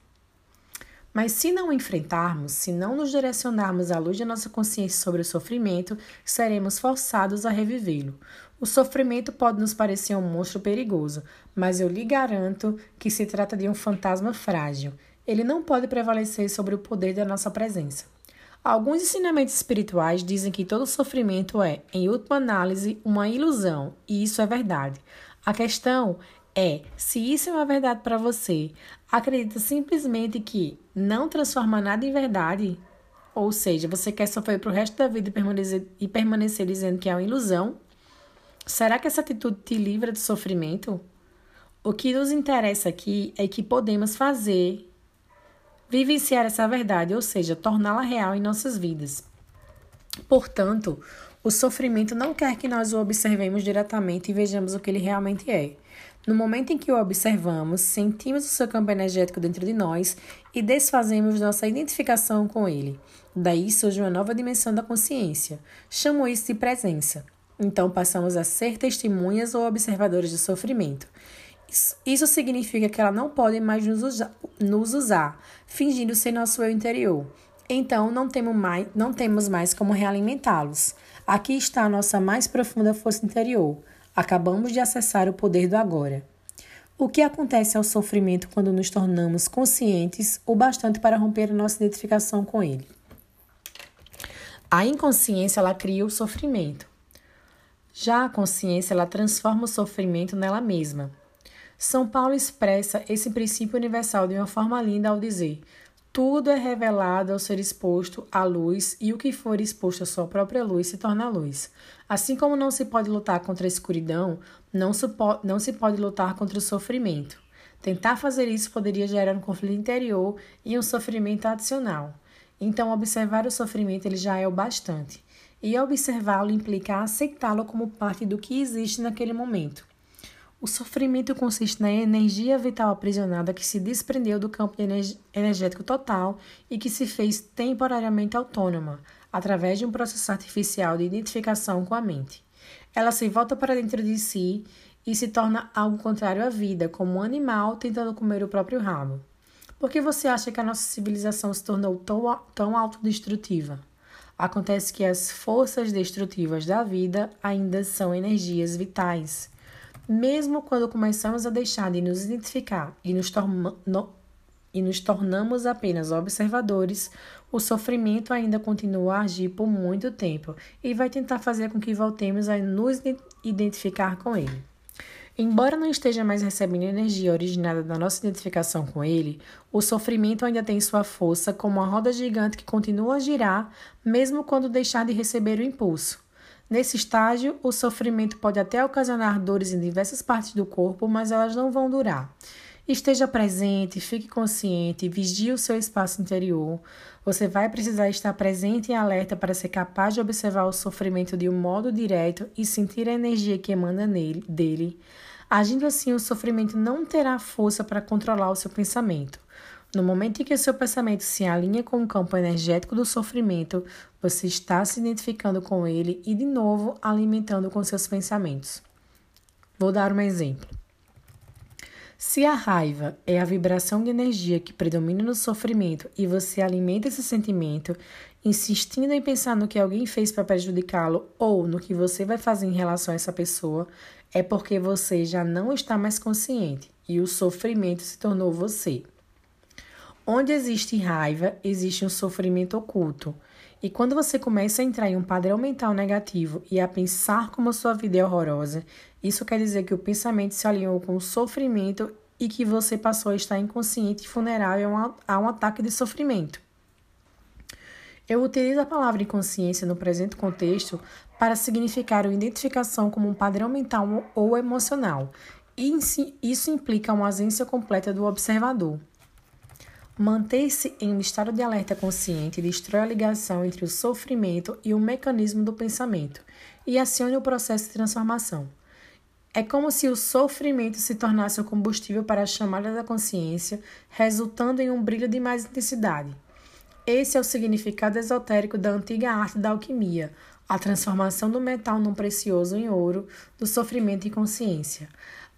Mas se não enfrentarmos, se não nos direcionarmos à luz da nossa consciência sobre o sofrimento, seremos forçados a revivê-lo. O sofrimento pode nos parecer um monstro perigoso, mas eu lhe garanto que se trata de um fantasma frágil. Ele não pode prevalecer sobre o poder da nossa presença. Alguns ensinamentos espirituais dizem que todo sofrimento é, em última análise, uma ilusão, e isso é verdade. A questão é: se isso é uma verdade para você, acredita simplesmente que não transforma nada em verdade? Ou seja, você quer sofrer para o resto da vida e permanecer, e permanecer dizendo que é uma ilusão? Será que essa atitude te livra do sofrimento? O que nos interessa aqui é que podemos fazer vivenciar essa verdade, ou seja, torná-la real em nossas vidas. Portanto, o sofrimento não quer que nós o observemos diretamente e vejamos o que ele realmente é. No momento em que o observamos, sentimos o seu campo energético dentro de nós e desfazemos nossa identificação com ele. Daí surge uma nova dimensão da consciência. Chamo isso de presença. Então passamos a ser testemunhas ou observadores do sofrimento. Isso significa que ela não pode mais nos usar, nos usar fingindo ser nosso eu interior. Então não temos mais, não temos mais como realimentá-los. Aqui está a nossa mais profunda força interior. Acabamos de acessar o poder do agora. O que acontece ao sofrimento quando nos tornamos conscientes o bastante para romper a nossa identificação com ele? A inconsciência ela cria o sofrimento. Já a consciência ela transforma o sofrimento nela mesma. São Paulo expressa esse princípio universal de uma forma linda ao dizer: tudo é revelado ao ser exposto à luz, e o que for exposto à sua própria luz se torna luz. Assim como não se pode lutar contra a escuridão, não se, não se pode lutar contra o sofrimento. Tentar fazer isso poderia gerar um conflito interior e um sofrimento adicional. Então, observar o sofrimento ele já é o bastante. E observá-lo implica aceitá-lo como parte do que existe naquele momento. O sofrimento consiste na energia vital aprisionada que se desprendeu do campo energético total e que se fez temporariamente autônoma, através de um processo artificial de identificação com a mente. Ela se volta para dentro de si e se torna algo contrário à vida, como um animal tentando comer o próprio rabo. Por que você acha que a nossa civilização se tornou tão, tão autodestrutiva? Acontece que as forças destrutivas da vida ainda são energias vitais mesmo quando começamos a deixar de nos identificar e nos, no, e nos tornamos apenas observadores, o sofrimento ainda continua a agir por muito tempo e vai tentar fazer com que voltemos a nos identificar com ele. Embora não esteja mais recebendo energia originada da nossa identificação com ele, o sofrimento ainda tem sua força como uma roda gigante que continua a girar, mesmo quando deixar de receber o impulso. Nesse estágio, o sofrimento pode até ocasionar dores em diversas partes do corpo, mas elas não vão durar. Esteja presente, fique consciente, vigie o seu espaço interior. Você vai precisar estar presente e alerta para ser capaz de observar o sofrimento de um modo direto e sentir a energia que emana nele, dele. Agindo assim, o sofrimento não terá força para controlar o seu pensamento. No momento em que seu pensamento se alinha com o campo energético do sofrimento, você está se identificando com ele e, de novo, alimentando com seus pensamentos. Vou dar um exemplo. Se a raiva é a vibração de energia que predomina no sofrimento e você alimenta esse sentimento, insistindo em pensar no que alguém fez para prejudicá-lo ou no que você vai fazer em relação a essa pessoa, é porque você já não está mais consciente e o sofrimento se tornou você. Onde existe raiva, existe um sofrimento oculto. E quando você começa a entrar em um padrão mental negativo e a pensar como a sua vida é horrorosa, isso quer dizer que o pensamento se alinhou com o sofrimento e que você passou a estar inconsciente e vulnerável a um ataque de sofrimento. Eu utilizo a palavra inconsciência no presente contexto para significar a identificação como um padrão mental ou emocional. Isso implica uma ausência completa do observador. Manter-se em um estado de alerta consciente destrói a ligação entre o sofrimento e o mecanismo do pensamento e acione o processo de transformação. É como se o sofrimento se tornasse o combustível para a chamada da consciência, resultando em um brilho de mais intensidade. Esse é o significado esotérico da antiga arte da alquimia, a transformação do metal num precioso em ouro, do sofrimento em consciência.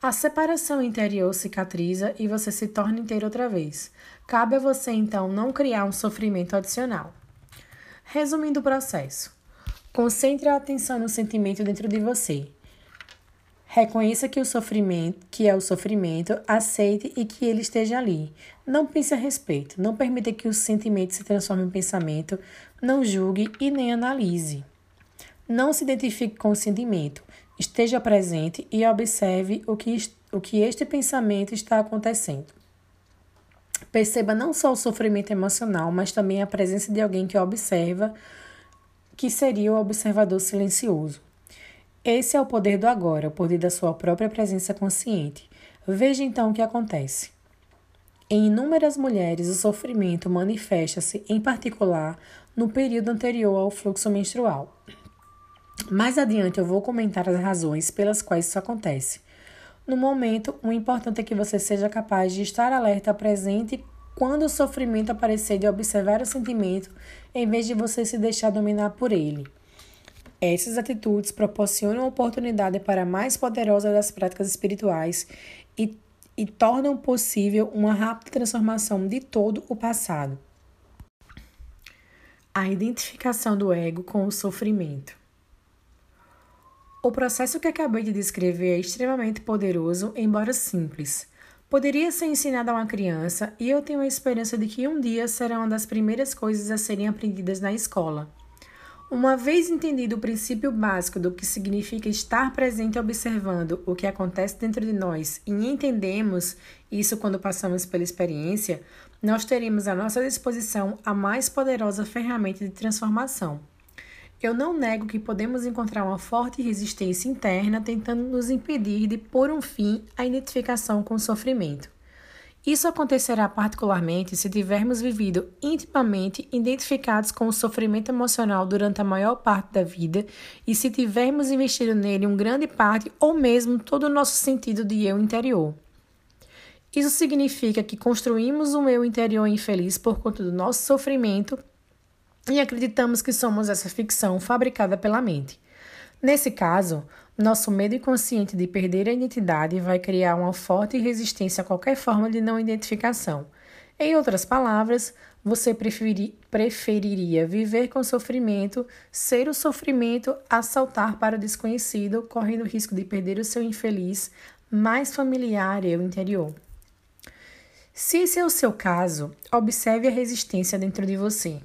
A separação interior cicatriza e você se torna inteiro outra vez. Cabe a você então não criar um sofrimento adicional. Resumindo o processo: concentre a atenção no sentimento dentro de você. Reconheça que o sofrimento, que é o sofrimento, aceite e que ele esteja ali. Não pense a respeito, não permita que o sentimento se transforme em pensamento, não julgue e nem analise. Não se identifique com o sentimento, esteja presente e observe o que, o que este pensamento está acontecendo. Perceba não só o sofrimento emocional, mas também a presença de alguém que observa, que seria o observador silencioso. Esse é o poder do agora, o poder da sua própria presença consciente. Veja então o que acontece. Em inúmeras mulheres, o sofrimento manifesta-se, em particular, no período anterior ao fluxo menstrual. Mais adiante eu vou comentar as razões pelas quais isso acontece. No momento, o importante é que você seja capaz de estar alerta, presente quando o sofrimento aparecer, de observar o sentimento, em vez de você se deixar dominar por ele. Essas atitudes proporcionam oportunidade para a mais poderosa das práticas espirituais e, e tornam possível uma rápida transformação de todo o passado. A identificação do ego com o sofrimento. O processo que acabei de descrever é extremamente poderoso, embora simples. Poderia ser ensinado a uma criança e eu tenho a esperança de que um dia será uma das primeiras coisas a serem aprendidas na escola. Uma vez entendido o princípio básico do que significa estar presente observando o que acontece dentro de nós e entendemos isso quando passamos pela experiência, nós teremos à nossa disposição a mais poderosa ferramenta de transformação. Eu não nego que podemos encontrar uma forte resistência interna tentando nos impedir de pôr um fim à identificação com o sofrimento. Isso acontecerá particularmente se tivermos vivido intimamente identificados com o sofrimento emocional durante a maior parte da vida e se tivermos investido nele uma grande parte ou mesmo todo o nosso sentido de eu interior. Isso significa que construímos um eu interior infeliz por conta do nosso sofrimento e acreditamos que somos essa ficção fabricada pela mente. Nesse caso, nosso medo inconsciente de perder a identidade vai criar uma forte resistência a qualquer forma de não identificação. Em outras palavras, você preferi, preferiria viver com sofrimento, ser o sofrimento a saltar para o desconhecido, correndo o risco de perder o seu infeliz, mais familiar eu interior. Se esse é o seu caso, observe a resistência dentro de você.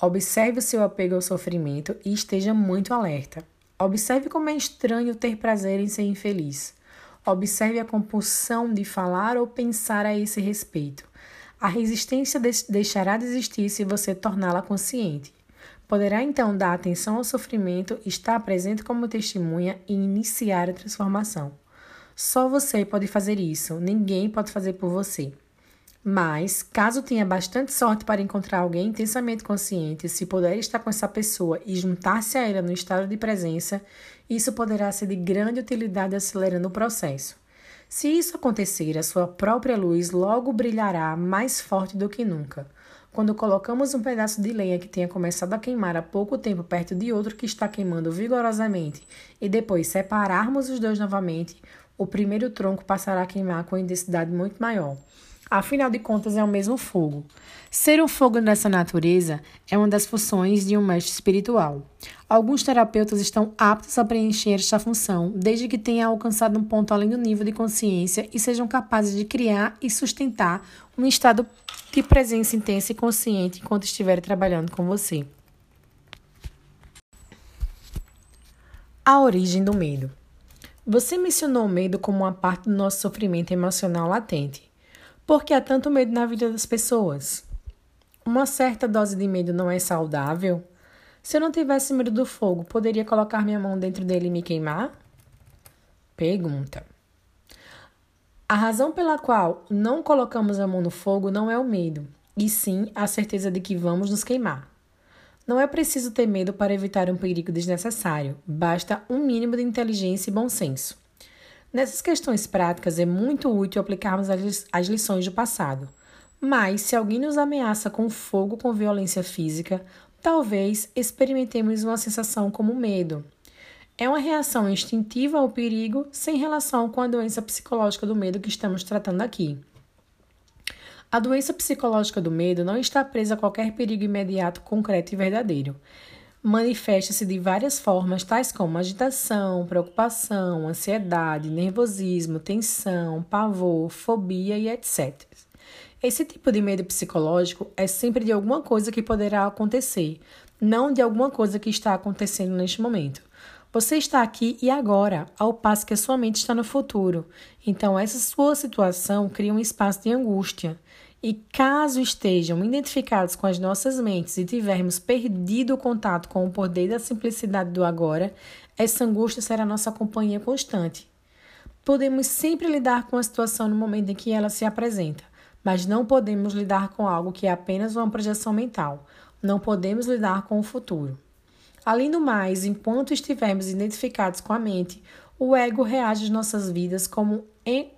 Observe o seu apego ao sofrimento e esteja muito alerta. Observe como é estranho ter prazer em ser infeliz. Observe a compulsão de falar ou pensar a esse respeito. A resistência deixará de existir se você torná-la consciente. Poderá então dar atenção ao sofrimento, estar presente como testemunha e iniciar a transformação. Só você pode fazer isso, ninguém pode fazer por você. Mas, caso tenha bastante sorte para encontrar alguém intensamente consciente, se puder estar com essa pessoa e juntar-se a ela no estado de presença, isso poderá ser de grande utilidade acelerando o processo. Se isso acontecer, a sua própria luz logo brilhará mais forte do que nunca. Quando colocamos um pedaço de lenha que tenha começado a queimar há pouco tempo perto de outro que está queimando vigorosamente e depois separarmos os dois novamente, o primeiro tronco passará a queimar com intensidade muito maior. Afinal de contas, é o mesmo fogo. Ser um fogo dessa natureza é uma das funções de um mestre espiritual. Alguns terapeutas estão aptos a preencher esta função, desde que tenham alcançado um ponto além do nível de consciência e sejam capazes de criar e sustentar um estado de presença intensa e consciente enquanto estiverem trabalhando com você. A origem do medo. Você mencionou o medo como uma parte do nosso sofrimento emocional latente. Por que há tanto medo na vida das pessoas? Uma certa dose de medo não é saudável? Se eu não tivesse medo do fogo, poderia colocar minha mão dentro dele e me queimar? Pergunta. A razão pela qual não colocamos a mão no fogo não é o medo, e sim a certeza de que vamos nos queimar. Não é preciso ter medo para evitar um perigo desnecessário, basta um mínimo de inteligência e bom senso. Nessas questões práticas é muito útil aplicarmos as lições do passado. Mas, se alguém nos ameaça com fogo com violência física, talvez experimentemos uma sensação como medo. É uma reação instintiva ao perigo sem relação com a doença psicológica do medo que estamos tratando aqui. A doença psicológica do medo não está presa a qualquer perigo imediato, concreto e verdadeiro. Manifesta-se de várias formas, tais como agitação, preocupação, ansiedade, nervosismo, tensão, pavor, fobia e etc. Esse tipo de medo psicológico é sempre de alguma coisa que poderá acontecer, não de alguma coisa que está acontecendo neste momento. Você está aqui e agora, ao passo que a sua mente está no futuro. Então, essa sua situação cria um espaço de angústia. E caso estejam identificados com as nossas mentes e tivermos perdido o contato com o poder da simplicidade do agora, essa angústia será nossa companhia constante. Podemos sempre lidar com a situação no momento em que ela se apresenta, mas não podemos lidar com algo que é apenas uma projeção mental. Não podemos lidar com o futuro. Além do mais, enquanto estivermos identificados com a mente, o ego reage às nossas vidas como, em,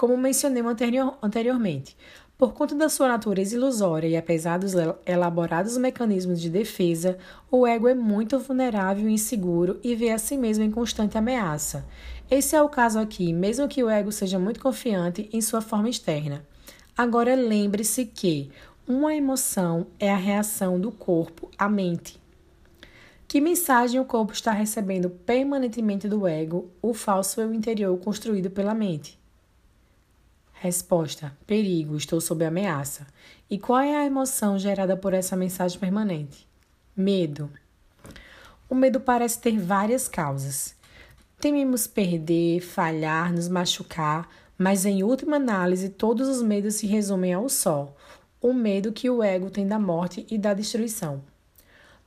como mencionei anterior, anteriormente. Por conta da sua natureza ilusória e apesar dos elaborados mecanismos de defesa, o ego é muito vulnerável e inseguro e vê a si mesmo em constante ameaça. Esse é o caso aqui, mesmo que o ego seja muito confiante em sua forma externa. Agora lembre-se que uma emoção é a reação do corpo à mente. Que mensagem o corpo está recebendo permanentemente do ego, o falso eu interior construído pela mente? Resposta: perigo, estou sob ameaça. E qual é a emoção gerada por essa mensagem permanente? Medo. O medo parece ter várias causas. Tememos perder, falhar, nos machucar, mas em última análise, todos os medos se resumem ao só: o medo que o ego tem da morte e da destruição.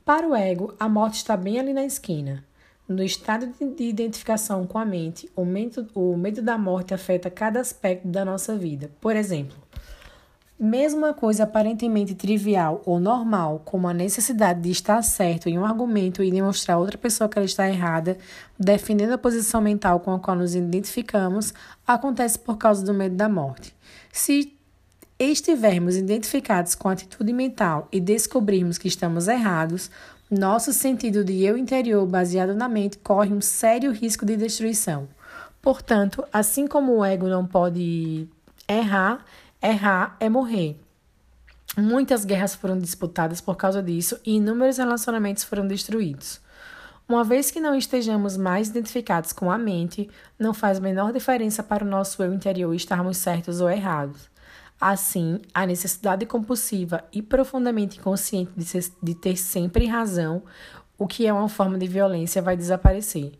Para o ego, a morte está bem ali na esquina. No estado de identificação com a mente, o medo, o medo da morte afeta cada aspecto da nossa vida. Por exemplo, mesmo uma coisa aparentemente trivial ou normal, como a necessidade de estar certo em um argumento e demonstrar a outra pessoa que ela está errada, defendendo a posição mental com a qual nos identificamos, acontece por causa do medo da morte. Se estivermos identificados com a atitude mental e descobrirmos que estamos errados, nosso sentido de eu interior baseado na mente corre um sério risco de destruição. Portanto, assim como o ego não pode errar, Errar é morrer. Muitas guerras foram disputadas por causa disso e inúmeros relacionamentos foram destruídos. Uma vez que não estejamos mais identificados com a mente, não faz menor diferença para o nosso eu interior estarmos certos ou errados. Assim, a necessidade compulsiva e profundamente inconsciente de, ser, de ter sempre razão, o que é uma forma de violência, vai desaparecer.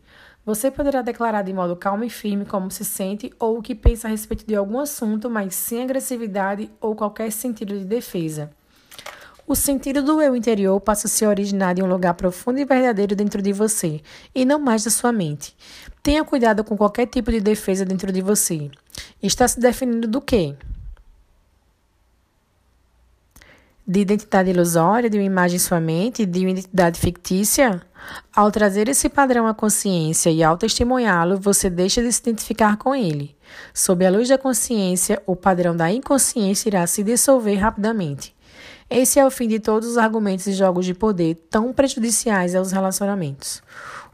Você poderá declarar de modo calmo e firme como se sente ou o que pensa a respeito de algum assunto, mas sem agressividade ou qualquer sentido de defesa. O sentido do eu interior passa a se originar de um lugar profundo e verdadeiro dentro de você, e não mais da sua mente. Tenha cuidado com qualquer tipo de defesa dentro de você. Está se definindo do quê? De identidade ilusória, de uma imagem em sua mente, de uma identidade fictícia? Ao trazer esse padrão à consciência e ao testemunhá-lo, você deixa de se identificar com ele. Sob a luz da consciência, o padrão da inconsciência irá se dissolver rapidamente. Esse é o fim de todos os argumentos e jogos de poder tão prejudiciais aos relacionamentos.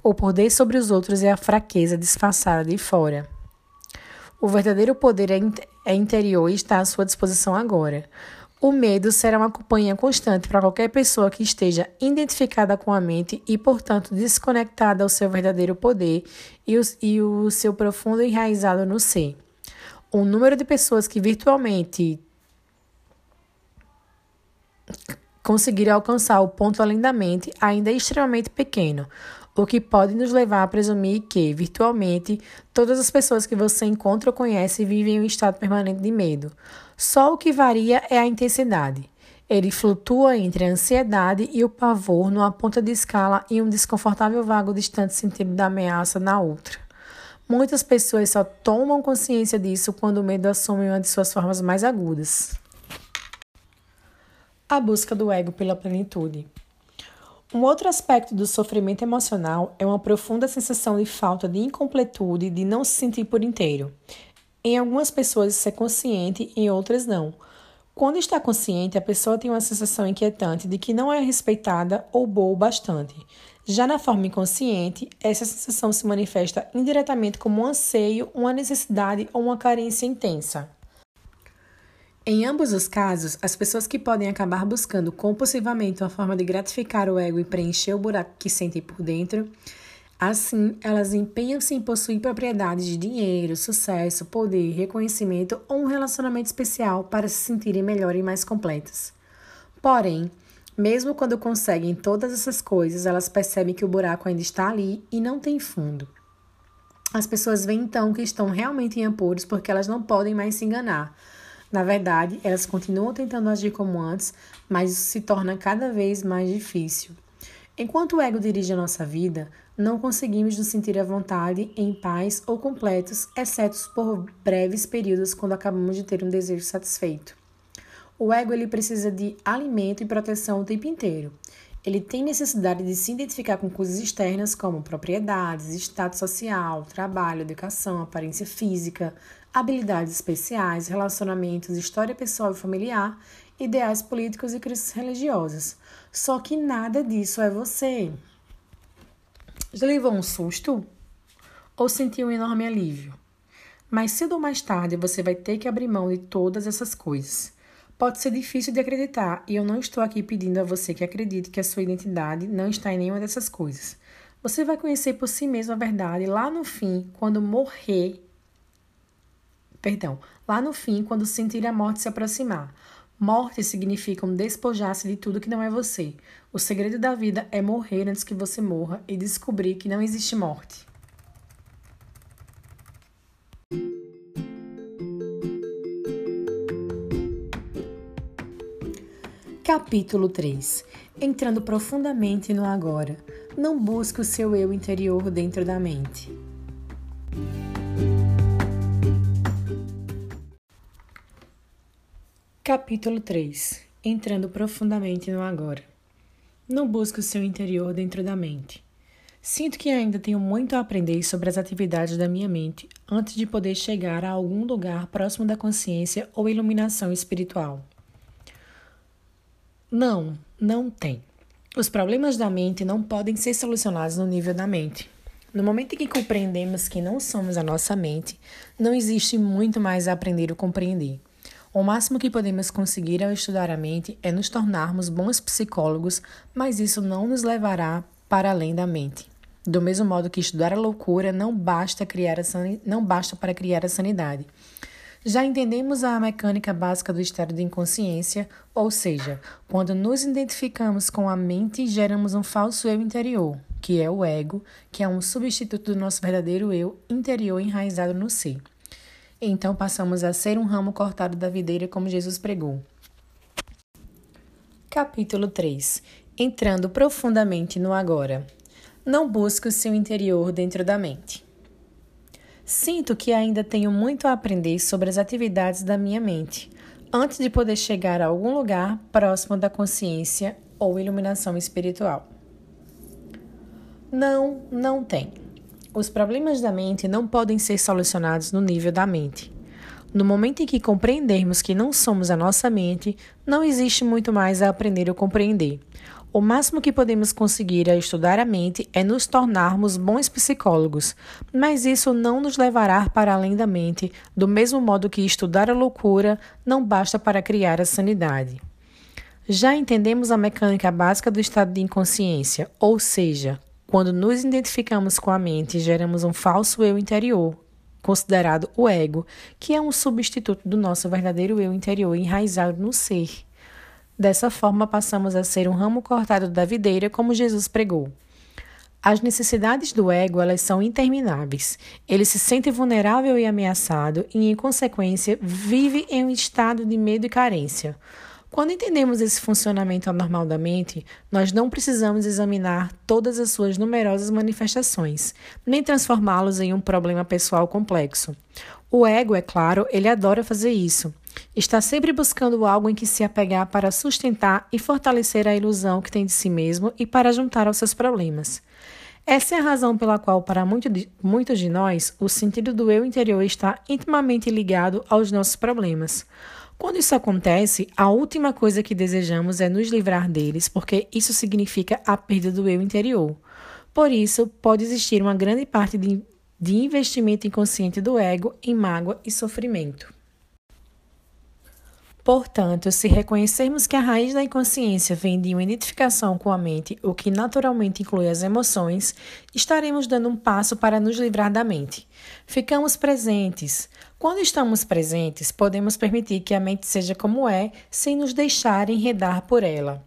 O poder sobre os outros é a fraqueza disfarçada de fora. O verdadeiro poder é, é interior e está à sua disposição agora. O medo será uma companhia constante para qualquer pessoa que esteja identificada com a mente e, portanto, desconectada ao seu verdadeiro poder e o, e o seu profundo enraizado no ser. O número de pessoas que virtualmente conseguiram alcançar o ponto além da mente ainda é extremamente pequeno, o que pode nos levar a presumir que, virtualmente, todas as pessoas que você encontra ou conhece vivem em um estado permanente de medo. Só o que varia é a intensidade. Ele flutua entre a ansiedade e o pavor numa ponta de escala e um desconfortável vago distante sentido da ameaça na outra. Muitas pessoas só tomam consciência disso quando o medo assume uma de suas formas mais agudas. A busca do ego pela plenitude. Um outro aspecto do sofrimento emocional é uma profunda sensação de falta de incompletude, de não se sentir por inteiro. Em algumas pessoas isso é consciente, em outras não. Quando está consciente, a pessoa tem uma sensação inquietante de que não é respeitada ou boa o bastante. Já na forma inconsciente, essa sensação se manifesta indiretamente como um anseio, uma necessidade ou uma carência intensa. Em ambos os casos, as pessoas que podem acabar buscando compulsivamente uma forma de gratificar o ego e preencher o buraco que sentem por dentro, assim, elas empenham-se em possuir propriedades de dinheiro, sucesso, poder, reconhecimento ou um relacionamento especial para se sentirem melhor e mais completas. Porém, mesmo quando conseguem todas essas coisas, elas percebem que o buraco ainda está ali e não tem fundo. As pessoas veem então que estão realmente em apuros porque elas não podem mais se enganar na verdade, elas continuam tentando agir como antes, mas isso se torna cada vez mais difícil. Enquanto o ego dirige a nossa vida, não conseguimos nos sentir à vontade, em paz ou completos, exceto por breves períodos quando acabamos de ter um desejo satisfeito. O ego ele precisa de alimento e proteção o tempo inteiro. Ele tem necessidade de se identificar com coisas externas como propriedades, status social, trabalho, educação, aparência física, habilidades especiais, relacionamentos, história pessoal e familiar, ideais políticos e crenças religiosas. Só que nada disso é você. Já levou um susto? Ou sentiu um enorme alívio? Mas cedo ou mais tarde você vai ter que abrir mão de todas essas coisas. Pode ser difícil de acreditar, e eu não estou aqui pedindo a você que acredite que a sua identidade não está em nenhuma dessas coisas. Você vai conhecer por si mesmo a verdade lá no fim, quando morrer. Perdão, lá no fim, quando sentir a morte se aproximar. Morte significa um despojar-se de tudo que não é você. O segredo da vida é morrer antes que você morra e descobrir que não existe morte. Capítulo 3 Entrando profundamente no agora. Não busque o seu eu interior dentro da mente. Capítulo 3 Entrando profundamente no agora. Não busque o seu interior dentro da mente. Sinto que ainda tenho muito a aprender sobre as atividades da minha mente antes de poder chegar a algum lugar próximo da consciência ou iluminação espiritual. Não, não tem. Os problemas da mente não podem ser solucionados no nível da mente. No momento em que compreendemos que não somos a nossa mente, não existe muito mais a aprender ou compreender. O máximo que podemos conseguir ao estudar a mente é nos tornarmos bons psicólogos, mas isso não nos levará para além da mente. Do mesmo modo que estudar a loucura não basta, criar a não basta para criar a sanidade. Já entendemos a mecânica básica do estado de inconsciência, ou seja, quando nos identificamos com a mente, geramos um falso eu interior, que é o ego, que é um substituto do nosso verdadeiro eu interior enraizado no ser. Então passamos a ser um ramo cortado da videira, como Jesus pregou. Capítulo 3 Entrando profundamente no agora. Não busque o seu interior dentro da mente. Sinto que ainda tenho muito a aprender sobre as atividades da minha mente, antes de poder chegar a algum lugar próximo da consciência ou iluminação espiritual. Não, não tem. Os problemas da mente não podem ser solucionados no nível da mente. No momento em que compreendermos que não somos a nossa mente, não existe muito mais a aprender ou compreender. O máximo que podemos conseguir a estudar a mente é nos tornarmos bons psicólogos, mas isso não nos levará para além da mente, do mesmo modo que estudar a loucura não basta para criar a sanidade. Já entendemos a mecânica básica do estado de inconsciência, ou seja, quando nos identificamos com a mente, geramos um falso eu interior, considerado o ego, que é um substituto do nosso verdadeiro eu interior enraizado no ser. Dessa forma, passamos a ser um ramo cortado da videira, como Jesus pregou. As necessidades do ego, elas são intermináveis. Ele se sente vulnerável e ameaçado e, em consequência, vive em um estado de medo e carência. Quando entendemos esse funcionamento anormal da mente, nós não precisamos examinar todas as suas numerosas manifestações, nem transformá-los em um problema pessoal complexo. O ego, é claro, ele adora fazer isso. Está sempre buscando algo em que se apegar para sustentar e fortalecer a ilusão que tem de si mesmo e para juntar aos seus problemas. Essa é a razão pela qual, para muitos de nós, o sentido do eu interior está intimamente ligado aos nossos problemas. Quando isso acontece, a última coisa que desejamos é nos livrar deles, porque isso significa a perda do eu interior. Por isso, pode existir uma grande parte de, de investimento inconsciente do ego em mágoa e sofrimento. Portanto, se reconhecermos que a raiz da inconsciência vem de uma identificação com a mente, o que naturalmente inclui as emoções, estaremos dando um passo para nos livrar da mente. Ficamos presentes. Quando estamos presentes, podemos permitir que a mente seja como é, sem nos deixar enredar por ela.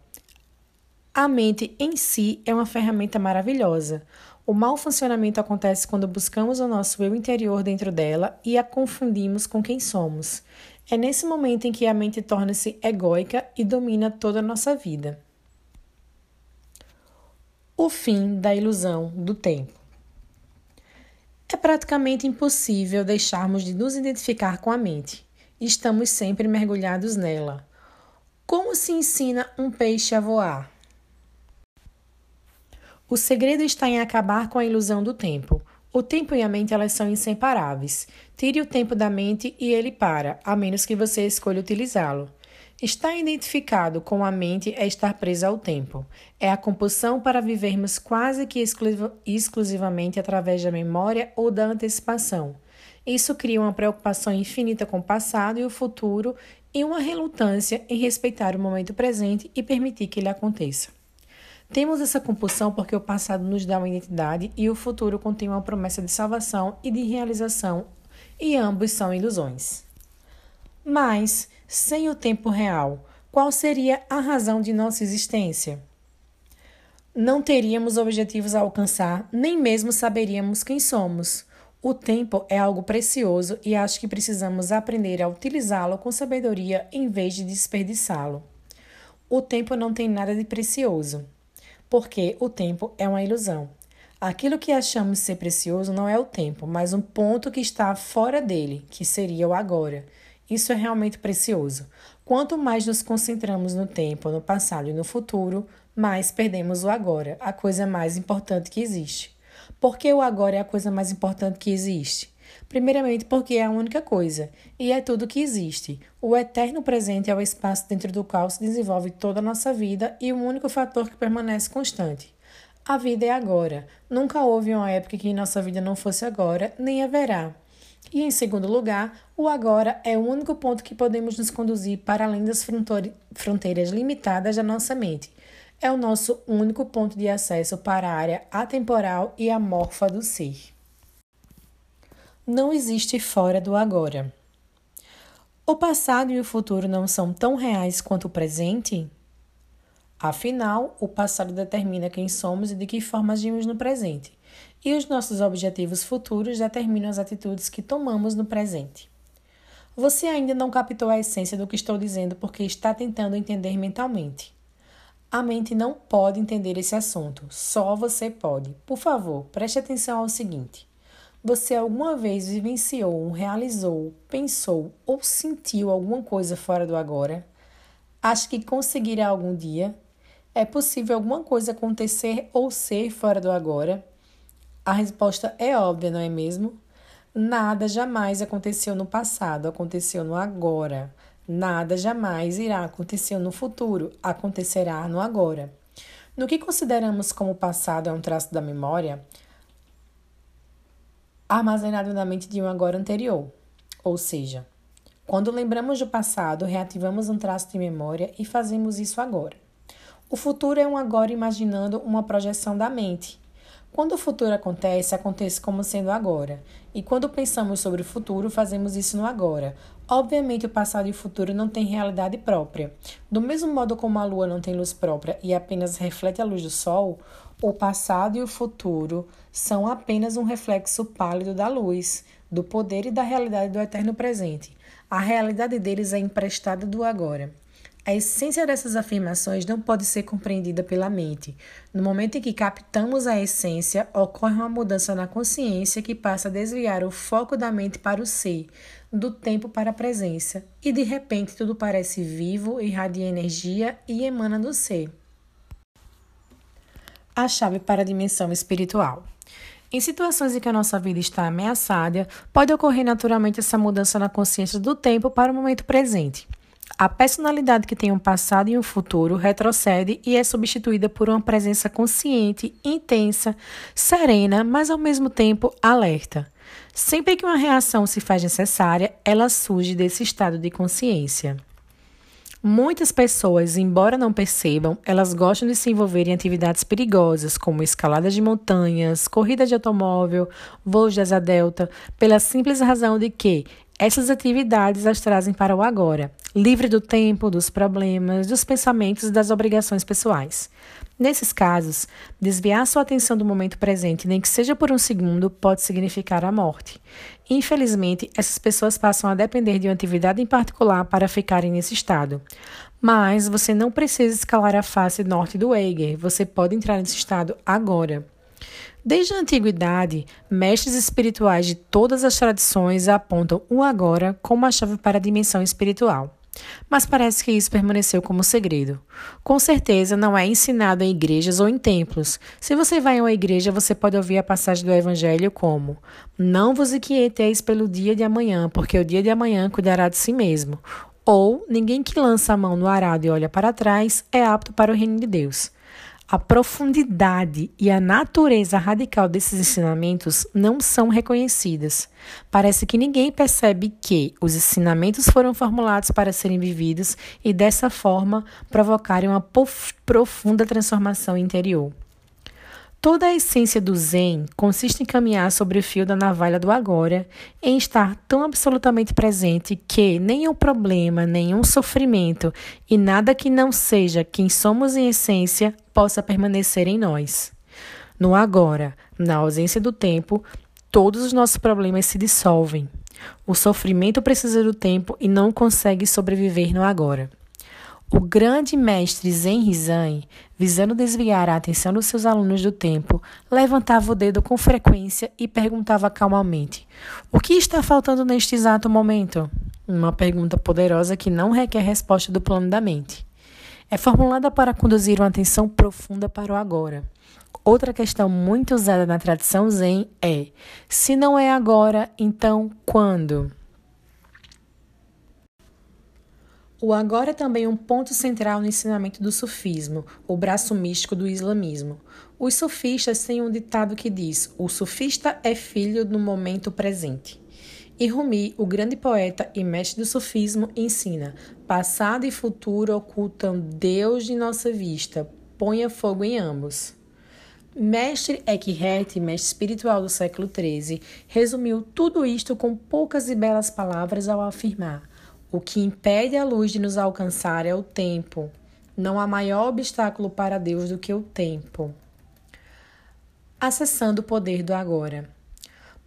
A mente em si é uma ferramenta maravilhosa. O mau funcionamento acontece quando buscamos o nosso eu interior dentro dela e a confundimos com quem somos. É nesse momento em que a mente torna-se egóica e domina toda a nossa vida. O fim da ilusão do tempo. É praticamente impossível deixarmos de nos identificar com a mente. Estamos sempre mergulhados nela. Como se ensina um peixe a voar? O segredo está em acabar com a ilusão do tempo. O tempo e a mente elas são inseparáveis. Tire o tempo da mente e ele para, a menos que você escolha utilizá-lo. Estar identificado com a mente é estar preso ao tempo. É a compulsão para vivermos quase que exclusivamente através da memória ou da antecipação. Isso cria uma preocupação infinita com o passado e o futuro e uma relutância em respeitar o momento presente e permitir que ele aconteça. Temos essa compulsão porque o passado nos dá uma identidade e o futuro contém uma promessa de salvação e de realização, e ambos são ilusões. Mas, sem o tempo real, qual seria a razão de nossa existência? Não teríamos objetivos a alcançar, nem mesmo saberíamos quem somos. O tempo é algo precioso e acho que precisamos aprender a utilizá-lo com sabedoria em vez de desperdiçá-lo. O tempo não tem nada de precioso porque o tempo é uma ilusão. Aquilo que achamos ser precioso não é o tempo, mas um ponto que está fora dele, que seria o agora. Isso é realmente precioso. Quanto mais nos concentramos no tempo, no passado e no futuro, mais perdemos o agora, a coisa mais importante que existe. Por que o agora é a coisa mais importante que existe? Primeiramente, porque é a única coisa, e é tudo que existe. O eterno presente é o espaço dentro do qual se desenvolve toda a nossa vida e o único fator que permanece constante. A vida é agora. Nunca houve uma época que nossa vida não fosse agora, nem haverá. E em segundo lugar, o agora é o único ponto que podemos nos conduzir para além das fronteiras limitadas da nossa mente. É o nosso único ponto de acesso para a área atemporal e amorfa do ser não existe fora do agora. O passado e o futuro não são tão reais quanto o presente? Afinal, o passado determina quem somos e de que forma agimos no presente, e os nossos objetivos futuros determinam as atitudes que tomamos no presente. Você ainda não captou a essência do que estou dizendo porque está tentando entender mentalmente. A mente não pode entender esse assunto, só você pode. Por favor, preste atenção ao seguinte. Você alguma vez vivenciou, realizou, pensou ou sentiu alguma coisa fora do agora? Acha que conseguirá algum dia? É possível alguma coisa acontecer ou ser fora do agora? A resposta é óbvia, não é mesmo? Nada jamais aconteceu no passado, aconteceu no agora. Nada jamais irá acontecer no futuro, acontecerá no agora. No que consideramos como passado é um traço da memória, armazenado na mente de um agora anterior. Ou seja, quando lembramos do passado, reativamos um traço de memória e fazemos isso agora. O futuro é um agora imaginando uma projeção da mente. Quando o futuro acontece, acontece como sendo agora. E quando pensamos sobre o futuro, fazemos isso no agora. Obviamente, o passado e o futuro não têm realidade própria. Do mesmo modo como a lua não tem luz própria e apenas reflete a luz do sol, o passado e o futuro são apenas um reflexo pálido da luz, do poder e da realidade do eterno presente. A realidade deles é emprestada do agora. A essência dessas afirmações não pode ser compreendida pela mente. No momento em que captamos a essência, ocorre uma mudança na consciência que passa a desviar o foco da mente para o ser, do tempo para a presença, e de repente tudo parece vivo, irradia energia e emana do ser. A chave para a dimensão espiritual. Em situações em que a nossa vida está ameaçada, pode ocorrer naturalmente essa mudança na consciência do tempo para o momento presente. A personalidade que tem um passado e um futuro retrocede e é substituída por uma presença consciente, intensa, serena, mas ao mesmo tempo alerta. Sempre que uma reação se faz necessária, ela surge desse estado de consciência. Muitas pessoas, embora não percebam, elas gostam de se envolver em atividades perigosas, como escalada de montanhas, corrida de automóvel, voos de asa delta, pela simples razão de que essas atividades as trazem para o agora, livre do tempo, dos problemas, dos pensamentos e das obrigações pessoais. Nesses casos, desviar sua atenção do momento presente, nem que seja por um segundo, pode significar a morte. Infelizmente, essas pessoas passam a depender de uma atividade em particular para ficarem nesse estado. Mas você não precisa escalar a face norte do Eiger, você pode entrar nesse estado agora. Desde a antiguidade, mestres espirituais de todas as tradições apontam o agora como a chave para a dimensão espiritual. Mas parece que isso permaneceu como segredo. Com certeza não é ensinado em igrejas ou em templos. Se você vai a uma igreja, você pode ouvir a passagem do Evangelho como: Não vos inquieteis pelo dia de amanhã, porque o dia de amanhã cuidará de si mesmo. Ou ninguém que lança a mão no arado e olha para trás é apto para o reino de Deus. A profundidade e a natureza radical desses ensinamentos não são reconhecidas. Parece que ninguém percebe que os ensinamentos foram formulados para serem vividos e, dessa forma, provocarem uma profunda transformação interior. Toda a essência do Zen consiste em caminhar sobre o fio da navalha do agora, em estar tão absolutamente presente que nenhum problema, nenhum sofrimento e nada que não seja quem somos em essência possa permanecer em nós. No agora, na ausência do tempo, todos os nossos problemas se dissolvem. O sofrimento precisa do tempo e não consegue sobreviver no agora. O grande mestre Zen Rizan, visando desviar a atenção dos seus alunos do tempo, levantava o dedo com frequência e perguntava calmamente: O que está faltando neste exato momento? Uma pergunta poderosa que não requer resposta do plano da mente. É formulada para conduzir uma atenção profunda para o agora. Outra questão muito usada na tradição Zen é: se não é agora, então quando? O agora é também um ponto central no ensinamento do sufismo, o braço místico do islamismo. Os sufistas têm um ditado que diz: o sufista é filho do momento presente. E Rumi, o grande poeta e mestre do sufismo, ensina: passado e futuro ocultam Deus de nossa vista, ponha fogo em ambos. Mestre Eckhart, mestre espiritual do século XIII, resumiu tudo isto com poucas e belas palavras ao afirmar: o que impede a luz de nos alcançar é o tempo. Não há maior obstáculo para Deus do que o tempo. Acessando o poder do agora.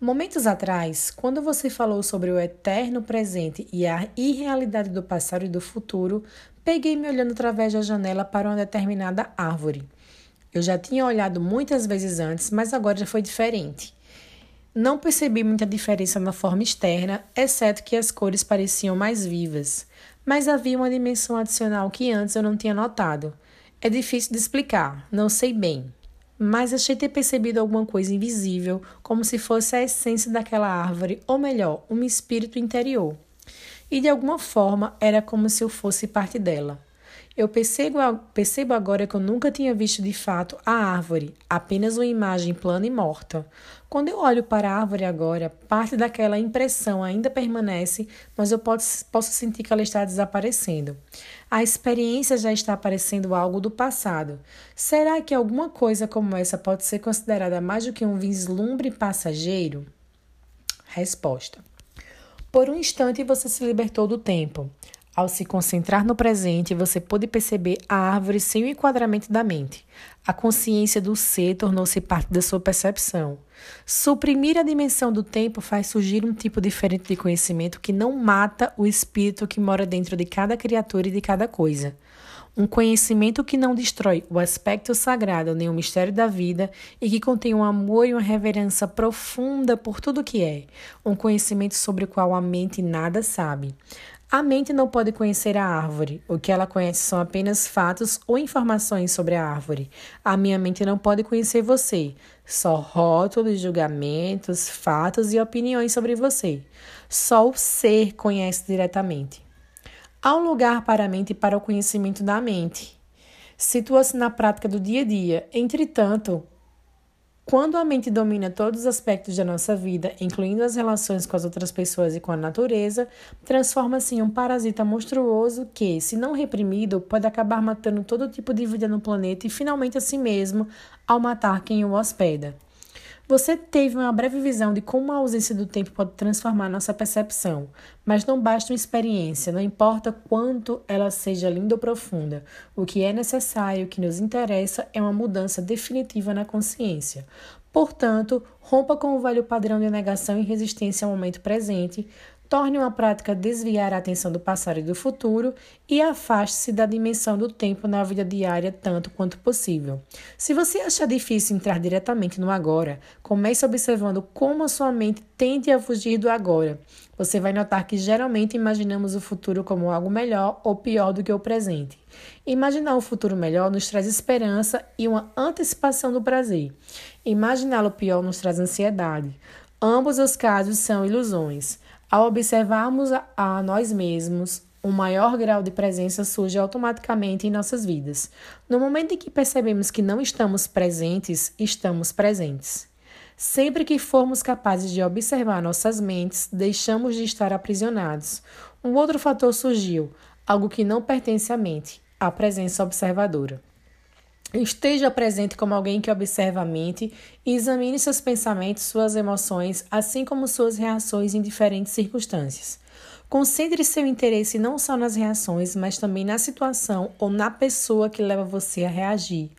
Momentos atrás, quando você falou sobre o eterno presente e a irrealidade do passado e do futuro, peguei me olhando através da janela para uma determinada árvore. Eu já tinha olhado muitas vezes antes, mas agora já foi diferente. Não percebi muita diferença na forma externa, exceto que as cores pareciam mais vivas, mas havia uma dimensão adicional que antes eu não tinha notado. É difícil de explicar, não sei bem, mas achei ter percebido alguma coisa invisível, como se fosse a essência daquela árvore, ou melhor, um espírito interior. E de alguma forma era como se eu fosse parte dela. Eu percebo, percebo agora que eu nunca tinha visto de fato a árvore, apenas uma imagem plana e morta. Quando eu olho para a árvore agora, parte daquela impressão ainda permanece, mas eu posso, posso sentir que ela está desaparecendo. A experiência já está parecendo algo do passado. Será que alguma coisa como essa pode ser considerada mais do que um vislumbre passageiro? Resposta. Por um instante você se libertou do tempo. Ao se concentrar no presente, você pôde perceber a árvore sem o enquadramento da mente. A consciência do ser tornou-se parte da sua percepção. Suprimir a dimensão do tempo faz surgir um tipo diferente de conhecimento que não mata o espírito que mora dentro de cada criatura e de cada coisa. Um conhecimento que não destrói o aspecto sagrado nem o mistério da vida e que contém um amor e uma reverência profunda por tudo que é. Um conhecimento sobre o qual a mente nada sabe. A mente não pode conhecer a árvore. O que ela conhece são apenas fatos ou informações sobre a árvore. A minha mente não pode conhecer você. Só rótulos, julgamentos, fatos e opiniões sobre você. Só o ser conhece diretamente. Há um lugar para a mente e para o conhecimento da mente. Situa-se na prática do dia a dia. Entretanto, quando a mente domina todos os aspectos da nossa vida, incluindo as relações com as outras pessoas e com a natureza, transforma-se em um parasita monstruoso que, se não reprimido, pode acabar matando todo tipo de vida no planeta e finalmente a si mesmo ao matar quem o hospeda. Você teve uma breve visão de como a ausência do tempo pode transformar nossa percepção, mas não basta uma experiência, não importa quanto ela seja linda ou profunda. O que é necessário, o que nos interessa, é uma mudança definitiva na consciência. Portanto, rompa com o velho padrão de negação e resistência ao momento presente, Torne uma prática desviar a atenção do passado e do futuro e afaste-se da dimensão do tempo na vida diária tanto quanto possível. Se você achar difícil entrar diretamente no agora, comece observando como a sua mente tende a fugir do agora. Você vai notar que geralmente imaginamos o futuro como algo melhor ou pior do que o presente. Imaginar o futuro melhor nos traz esperança e uma antecipação do prazer. Imaginá-lo pior nos traz ansiedade. Ambos os casos são ilusões. Ao observarmos a nós mesmos, um maior grau de presença surge automaticamente em nossas vidas. No momento em que percebemos que não estamos presentes, estamos presentes. Sempre que formos capazes de observar nossas mentes, deixamos de estar aprisionados. Um outro fator surgiu, algo que não pertence à mente, a presença observadora. Esteja presente como alguém que observa a mente e examine seus pensamentos, suas emoções, assim como suas reações em diferentes circunstâncias. Concentre seu interesse não só nas reações, mas também na situação ou na pessoa que leva você a reagir.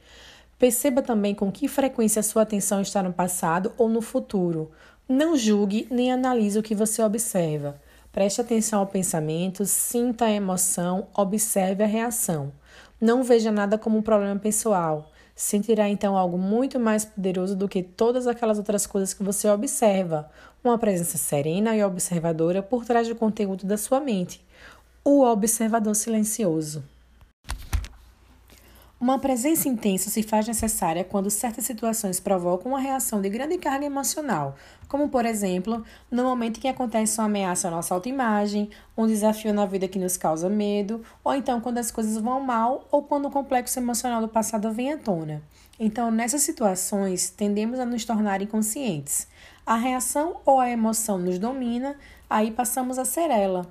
Perceba também com que frequência sua atenção está no passado ou no futuro. Não julgue nem analise o que você observa. Preste atenção ao pensamento, sinta a emoção, observe a reação. Não veja nada como um problema pessoal. Sentirá então algo muito mais poderoso do que todas aquelas outras coisas que você observa. Uma presença serena e observadora por trás do conteúdo da sua mente. O observador silencioso. Uma presença intensa se faz necessária quando certas situações provocam uma reação de grande carga emocional, como, por exemplo, no momento em que acontece uma ameaça à nossa autoimagem, um desafio na vida que nos causa medo, ou então quando as coisas vão mal ou quando o complexo emocional do passado vem à tona. Então, nessas situações, tendemos a nos tornar inconscientes. A reação ou a emoção nos domina, aí passamos a ser ela.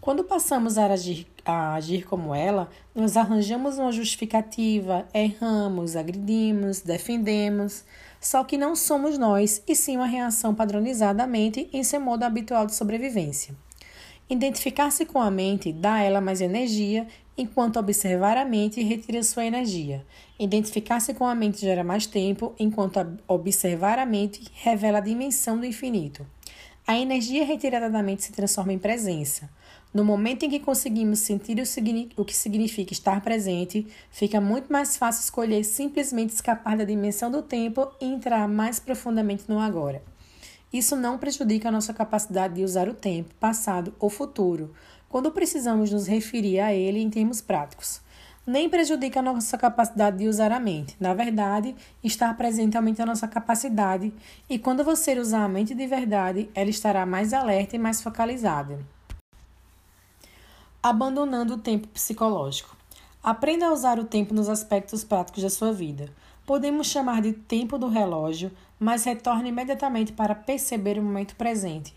Quando passamos a agir a agir como ela, nós arranjamos uma justificativa, erramos, agredimos, defendemos. Só que não somos nós, e sim uma reação padronizada da mente em seu modo habitual de sobrevivência. Identificar-se com a mente dá a ela mais energia, enquanto observar a mente retira sua energia. Identificar-se com a mente gera mais tempo, enquanto observar a mente revela a dimensão do infinito. A energia retirada da mente se transforma em presença. No momento em que conseguimos sentir o que significa estar presente, fica muito mais fácil escolher simplesmente escapar da dimensão do tempo e entrar mais profundamente no agora. Isso não prejudica a nossa capacidade de usar o tempo, passado ou futuro, quando precisamos nos referir a ele em termos práticos. Nem prejudica a nossa capacidade de usar a mente. Na verdade, estar presente aumenta a nossa capacidade, e quando você usar a mente de verdade, ela estará mais alerta e mais focalizada abandonando o tempo psicológico. Aprenda a usar o tempo nos aspectos práticos da sua vida. Podemos chamar de tempo do relógio, mas retorne imediatamente para perceber o momento presente,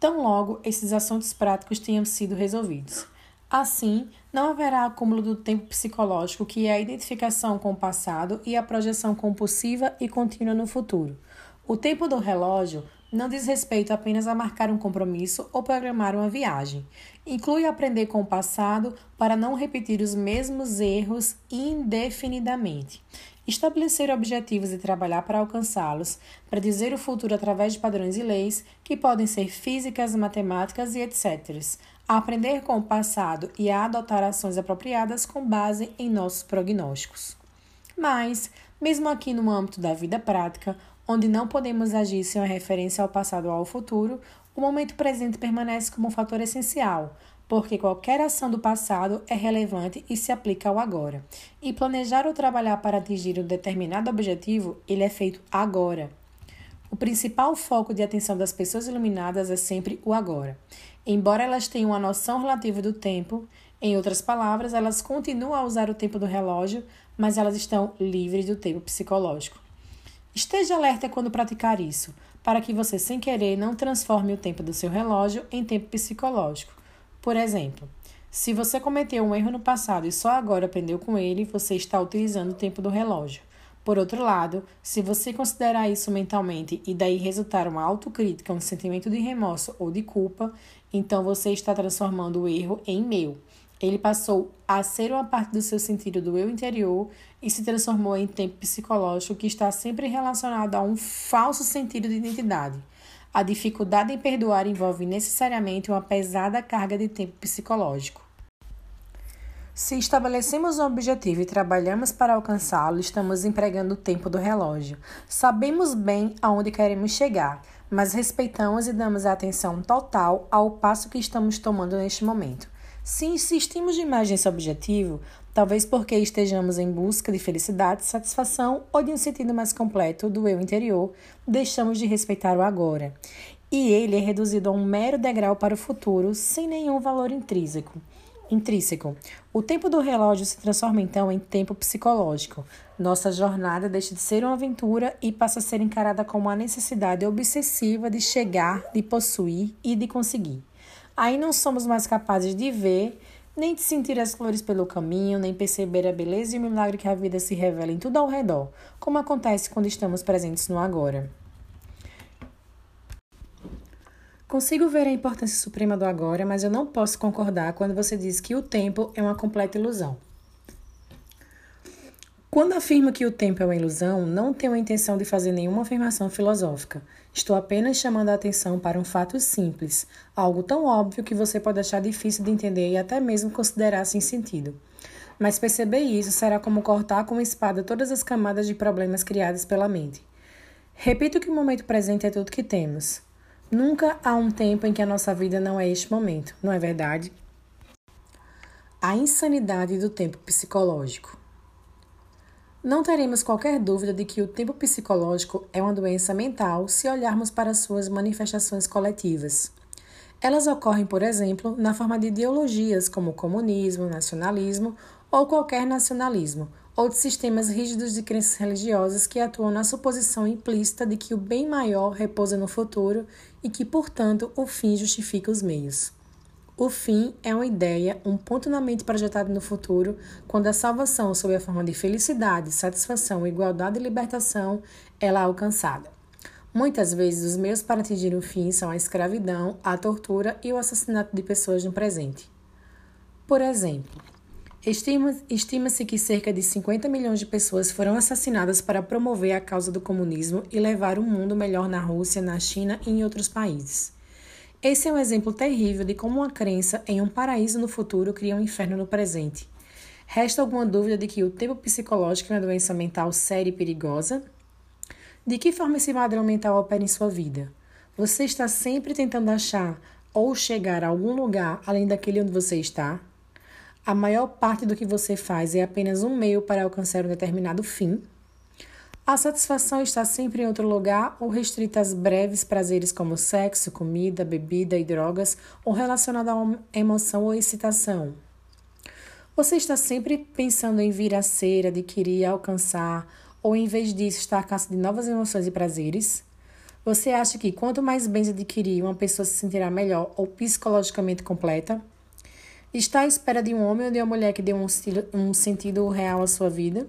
tão logo esses assuntos práticos tenham sido resolvidos. Assim, não haverá acúmulo do tempo psicológico, que é a identificação com o passado e a projeção compulsiva e contínua no futuro. O tempo do relógio não diz respeito apenas a marcar um compromisso ou programar uma viagem. Inclui aprender com o passado para não repetir os mesmos erros indefinidamente. Estabelecer objetivos e trabalhar para alcançá-los, predizer o futuro através de padrões e leis, que podem ser físicas, matemáticas e etc. aprender com o passado e adotar ações apropriadas com base em nossos prognósticos. Mas, mesmo aqui no âmbito da vida prática, onde não podemos agir sem uma referência ao passado ou ao futuro, o momento presente permanece como um fator essencial. porque qualquer ação do passado é relevante e se aplica ao agora. E planejar ou trabalhar para atingir um determinado objetivo, ele é feito agora. O principal foco de atenção das pessoas iluminadas é sempre o agora. Embora elas tenham uma noção relativa do tempo, em outras palavras, elas continuam a usar o tempo do relógio, mas elas estão livres do tempo psicológico. Esteja alerta quando praticar isso, para que você, sem querer, não transforme o tempo do seu relógio em tempo psicológico. Por exemplo, se você cometeu um erro no passado e só agora aprendeu com ele, você está utilizando o tempo do relógio. Por outro lado, se você considerar isso mentalmente e daí resultar uma autocrítica, um sentimento de remorso ou de culpa, então você está transformando o erro em meu. Ele passou a ser uma parte do seu sentido do eu interior e se transformou em tempo psicológico que está sempre relacionado a um falso sentido de identidade. A dificuldade em perdoar envolve necessariamente uma pesada carga de tempo psicológico. Se estabelecemos um objetivo e trabalhamos para alcançá-lo, estamos empregando o tempo do relógio. Sabemos bem aonde queremos chegar, mas respeitamos e damos atenção total ao passo que estamos tomando neste momento. Se insistimos demais nesse objetivo, talvez porque estejamos em busca de felicidade, satisfação ou de um sentido mais completo do eu interior, deixamos de respeitar o agora. E ele é reduzido a um mero degrau para o futuro, sem nenhum valor intrínseco intrínseco. O tempo do relógio se transforma então em tempo psicológico. Nossa jornada deixa de ser uma aventura e passa a ser encarada como uma necessidade obsessiva de chegar, de possuir e de conseguir. Aí não somos mais capazes de ver, nem de sentir as flores pelo caminho, nem perceber a beleza e o milagre que a vida se revela em tudo ao redor, como acontece quando estamos presentes no agora. Consigo ver a importância suprema do agora, mas eu não posso concordar quando você diz que o tempo é uma completa ilusão. Quando afirmo que o tempo é uma ilusão, não tenho a intenção de fazer nenhuma afirmação filosófica. Estou apenas chamando a atenção para um fato simples, algo tão óbvio que você pode achar difícil de entender e até mesmo considerar sem sentido. Mas perceber isso será como cortar com uma espada todas as camadas de problemas criadas pela mente. Repito que o momento presente é tudo que temos. Nunca há um tempo em que a nossa vida não é este momento, não é verdade? A insanidade do tempo psicológico. Não teremos qualquer dúvida de que o tempo psicológico é uma doença mental se olharmos para suas manifestações coletivas. Elas ocorrem, por exemplo, na forma de ideologias como comunismo, nacionalismo ou qualquer nacionalismo, ou de sistemas rígidos de crenças religiosas que atuam na suposição implícita de que o bem maior repousa no futuro e que, portanto, o fim justifica os meios. O fim é uma ideia, um ponto na mente projetado no futuro, quando a salvação, sob a forma de felicidade, satisfação, igualdade e libertação, ela é alcançada. Muitas vezes, os meios para atingir o fim são a escravidão, a tortura e o assassinato de pessoas no presente. Por exemplo, Estima-se que cerca de 50 milhões de pessoas foram assassinadas para promover a causa do comunismo e levar um mundo melhor na Rússia, na China e em outros países. Esse é um exemplo terrível de como uma crença em um paraíso no futuro cria um inferno no presente. Resta alguma dúvida de que o tempo psicológico é uma doença mental séria e perigosa? De que forma esse padrão mental opera em sua vida? Você está sempre tentando achar ou chegar a algum lugar além daquele onde você está? a maior parte do que você faz é apenas um meio para alcançar um determinado fim, a satisfação está sempre em outro lugar ou restrita a breves prazeres como sexo, comida, bebida e drogas ou relacionada a emoção ou excitação. Você está sempre pensando em vir a ser, adquirir, alcançar, ou em vez disso está a caça de novas emoções e prazeres? Você acha que quanto mais bens adquirir, uma pessoa se sentirá melhor ou psicologicamente completa? Está à espera de um homem ou de uma mulher que dê um, um sentido real à sua vida?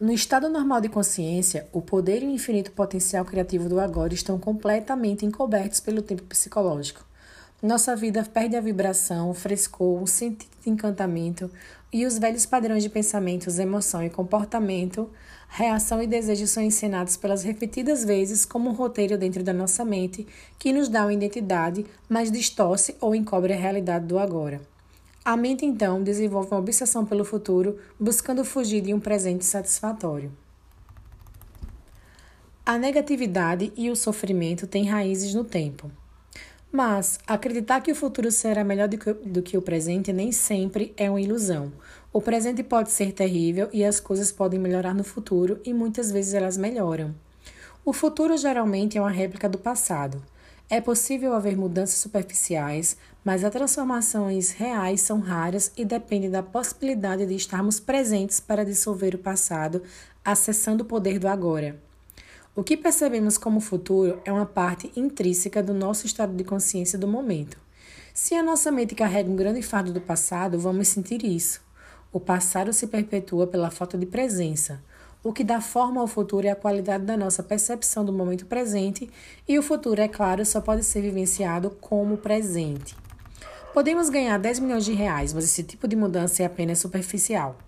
No estado normal de consciência, o poder e o infinito potencial criativo do agora estão completamente encobertos pelo tempo psicológico. Nossa vida perde a vibração, o frescor, o sentido de encantamento e os velhos padrões de pensamentos, emoção e comportamento reação e desejo são ensinados pelas repetidas vezes como um roteiro dentro da nossa mente que nos dá uma identidade, mas distorce ou encobre a realidade do agora. A mente, então, desenvolve uma obsessão pelo futuro, buscando fugir de um presente satisfatório. A negatividade e o sofrimento têm raízes no tempo. Mas acreditar que o futuro será melhor do que, o presente nem sempre é uma ilusão. O presente pode ser terrível e as coisas podem melhorar no futuro, e muitas vezes elas melhoram. O futuro geralmente é uma réplica do passado. É possível haver mudanças superficiais, mas as transformações reais são raras e dependem da possibilidade de estarmos presentes para dissolver o passado, acessando o poder do agora. O que percebemos como futuro é uma parte intrínseca do nosso estado de consciência do momento. Se a nossa mente carrega um grande fardo do passado, vamos sentir isso. O passado se perpetua pela falta de presença. O que dá forma ao futuro é a qualidade da nossa percepção do momento presente, e o futuro, é claro, só pode ser vivenciado como presente. Podemos ganhar 10 milhões de reais, mas esse tipo de mudança é apenas superficial.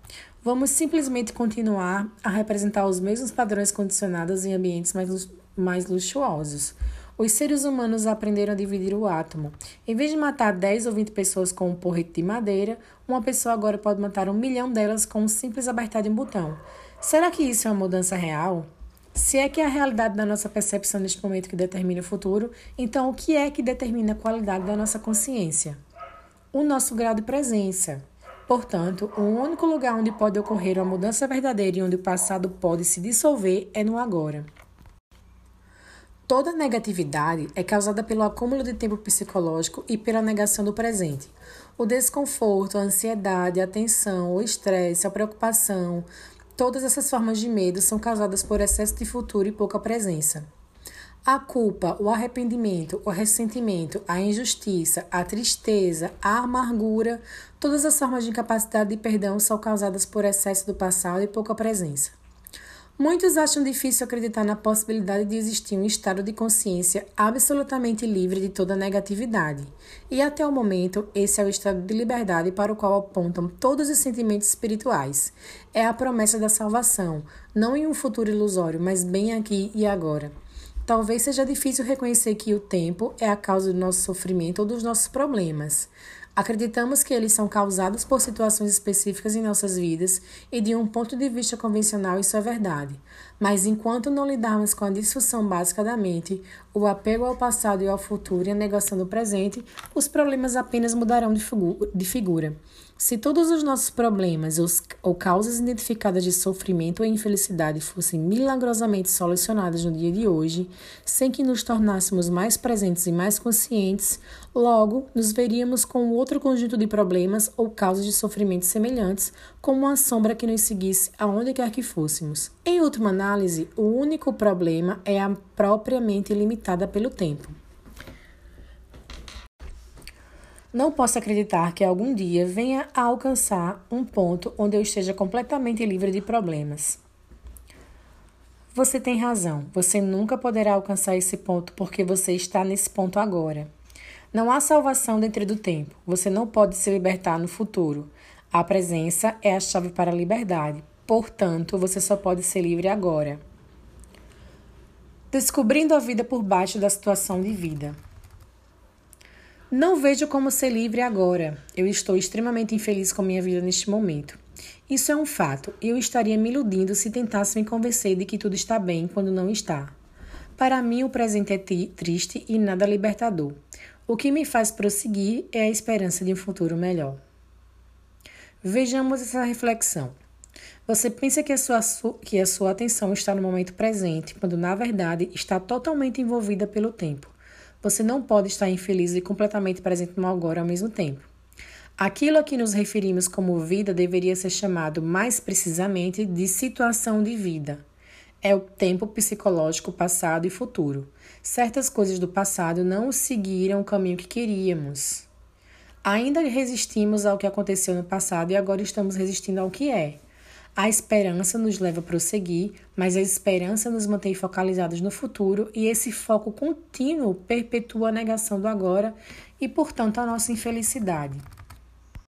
Vamos simplesmente continuar a representar os mesmos padrões condicionados em ambientes mais, mais luxuosos. Os seres humanos aprenderam a dividir o átomo. Em vez de matar 10 ou 20 pessoas com um porrete de madeira, uma pessoa agora pode matar um milhão delas com um simples apertar de um botão. Será que isso é uma mudança real? Se é que é a realidade da nossa percepção neste momento que determina o futuro, então o que é que determina a qualidade da nossa consciência? O nosso grau de presença. Portanto, o único lugar onde pode ocorrer uma mudança verdadeira e onde o passado pode se dissolver é no agora. Toda negatividade é causada pelo acúmulo de tempo psicológico e pela negação do presente. O desconforto, a ansiedade, a tensão, o estresse, a preocupação, todas essas formas de medo são causadas por excesso de futuro e pouca presença. A culpa, o arrependimento, o ressentimento, a injustiça, a tristeza, a amargura, todas as formas de incapacidade de perdão são causadas por excesso do passado e pouca presença. Muitos acham difícil acreditar na possibilidade de existir um estado de consciência absolutamente livre de toda negatividade. E até o momento, esse é o estado de liberdade para o qual apontam todos os sentimentos espirituais. É a promessa da salvação, não em um futuro ilusório, mas bem aqui e agora. Talvez seja difícil reconhecer que o tempo é a causa do nosso sofrimento ou dos nossos problemas. Acreditamos que eles são causados por situações específicas em nossas vidas e, de um ponto de vista convencional, isso é verdade. Mas enquanto não lidarmos com a disfunção básica da mente, o apego ao passado e ao futuro e a negação do presente, os problemas apenas mudarão de figura. Se todos os nossos problemas ou causas identificadas de sofrimento ou infelicidade fossem milagrosamente solucionadas no dia de hoje, sem que nos tornássemos mais presentes e mais conscientes, logo nos veríamos com outro conjunto de problemas ou causas de sofrimento semelhantes, como uma sombra que nos seguisse aonde quer que fôssemos. Em última análise, o único problema é a propriamente limitada pelo tempo. Não posso acreditar que algum dia venha a alcançar um ponto onde eu esteja completamente livre de problemas. Você tem razão, você nunca poderá alcançar esse ponto porque você está nesse ponto agora. Não há salvação dentro do tempo, você não pode se libertar no futuro. A presença é a chave para a liberdade, portanto, você só pode ser livre agora. Descobrindo a vida por baixo da situação de vida. Não vejo como ser livre agora. Eu estou extremamente infeliz com minha vida neste momento. Isso é um fato. Eu estaria me iludindo se tentasse me convencer de que tudo está bem quando não está. Para mim, o presente é triste e nada libertador. O que me faz prosseguir é a esperança de um futuro melhor. Vejamos essa reflexão. Você pensa que a, sua, que a sua atenção está no momento presente, quando na verdade está totalmente envolvida pelo tempo. Você não pode estar infeliz e completamente presente no agora ao mesmo tempo. Aquilo a que nos referimos como vida deveria ser chamado mais precisamente de situação de vida. É o tempo psicológico passado e futuro. Certas coisas do passado não seguiram o caminho que queríamos. Ainda resistimos ao que aconteceu no passado e agora estamos resistindo ao que é. A esperança nos leva a prosseguir, mas a esperança nos mantém focalizados no futuro e esse foco contínuo perpetua a negação do agora e, portanto, a nossa infelicidade.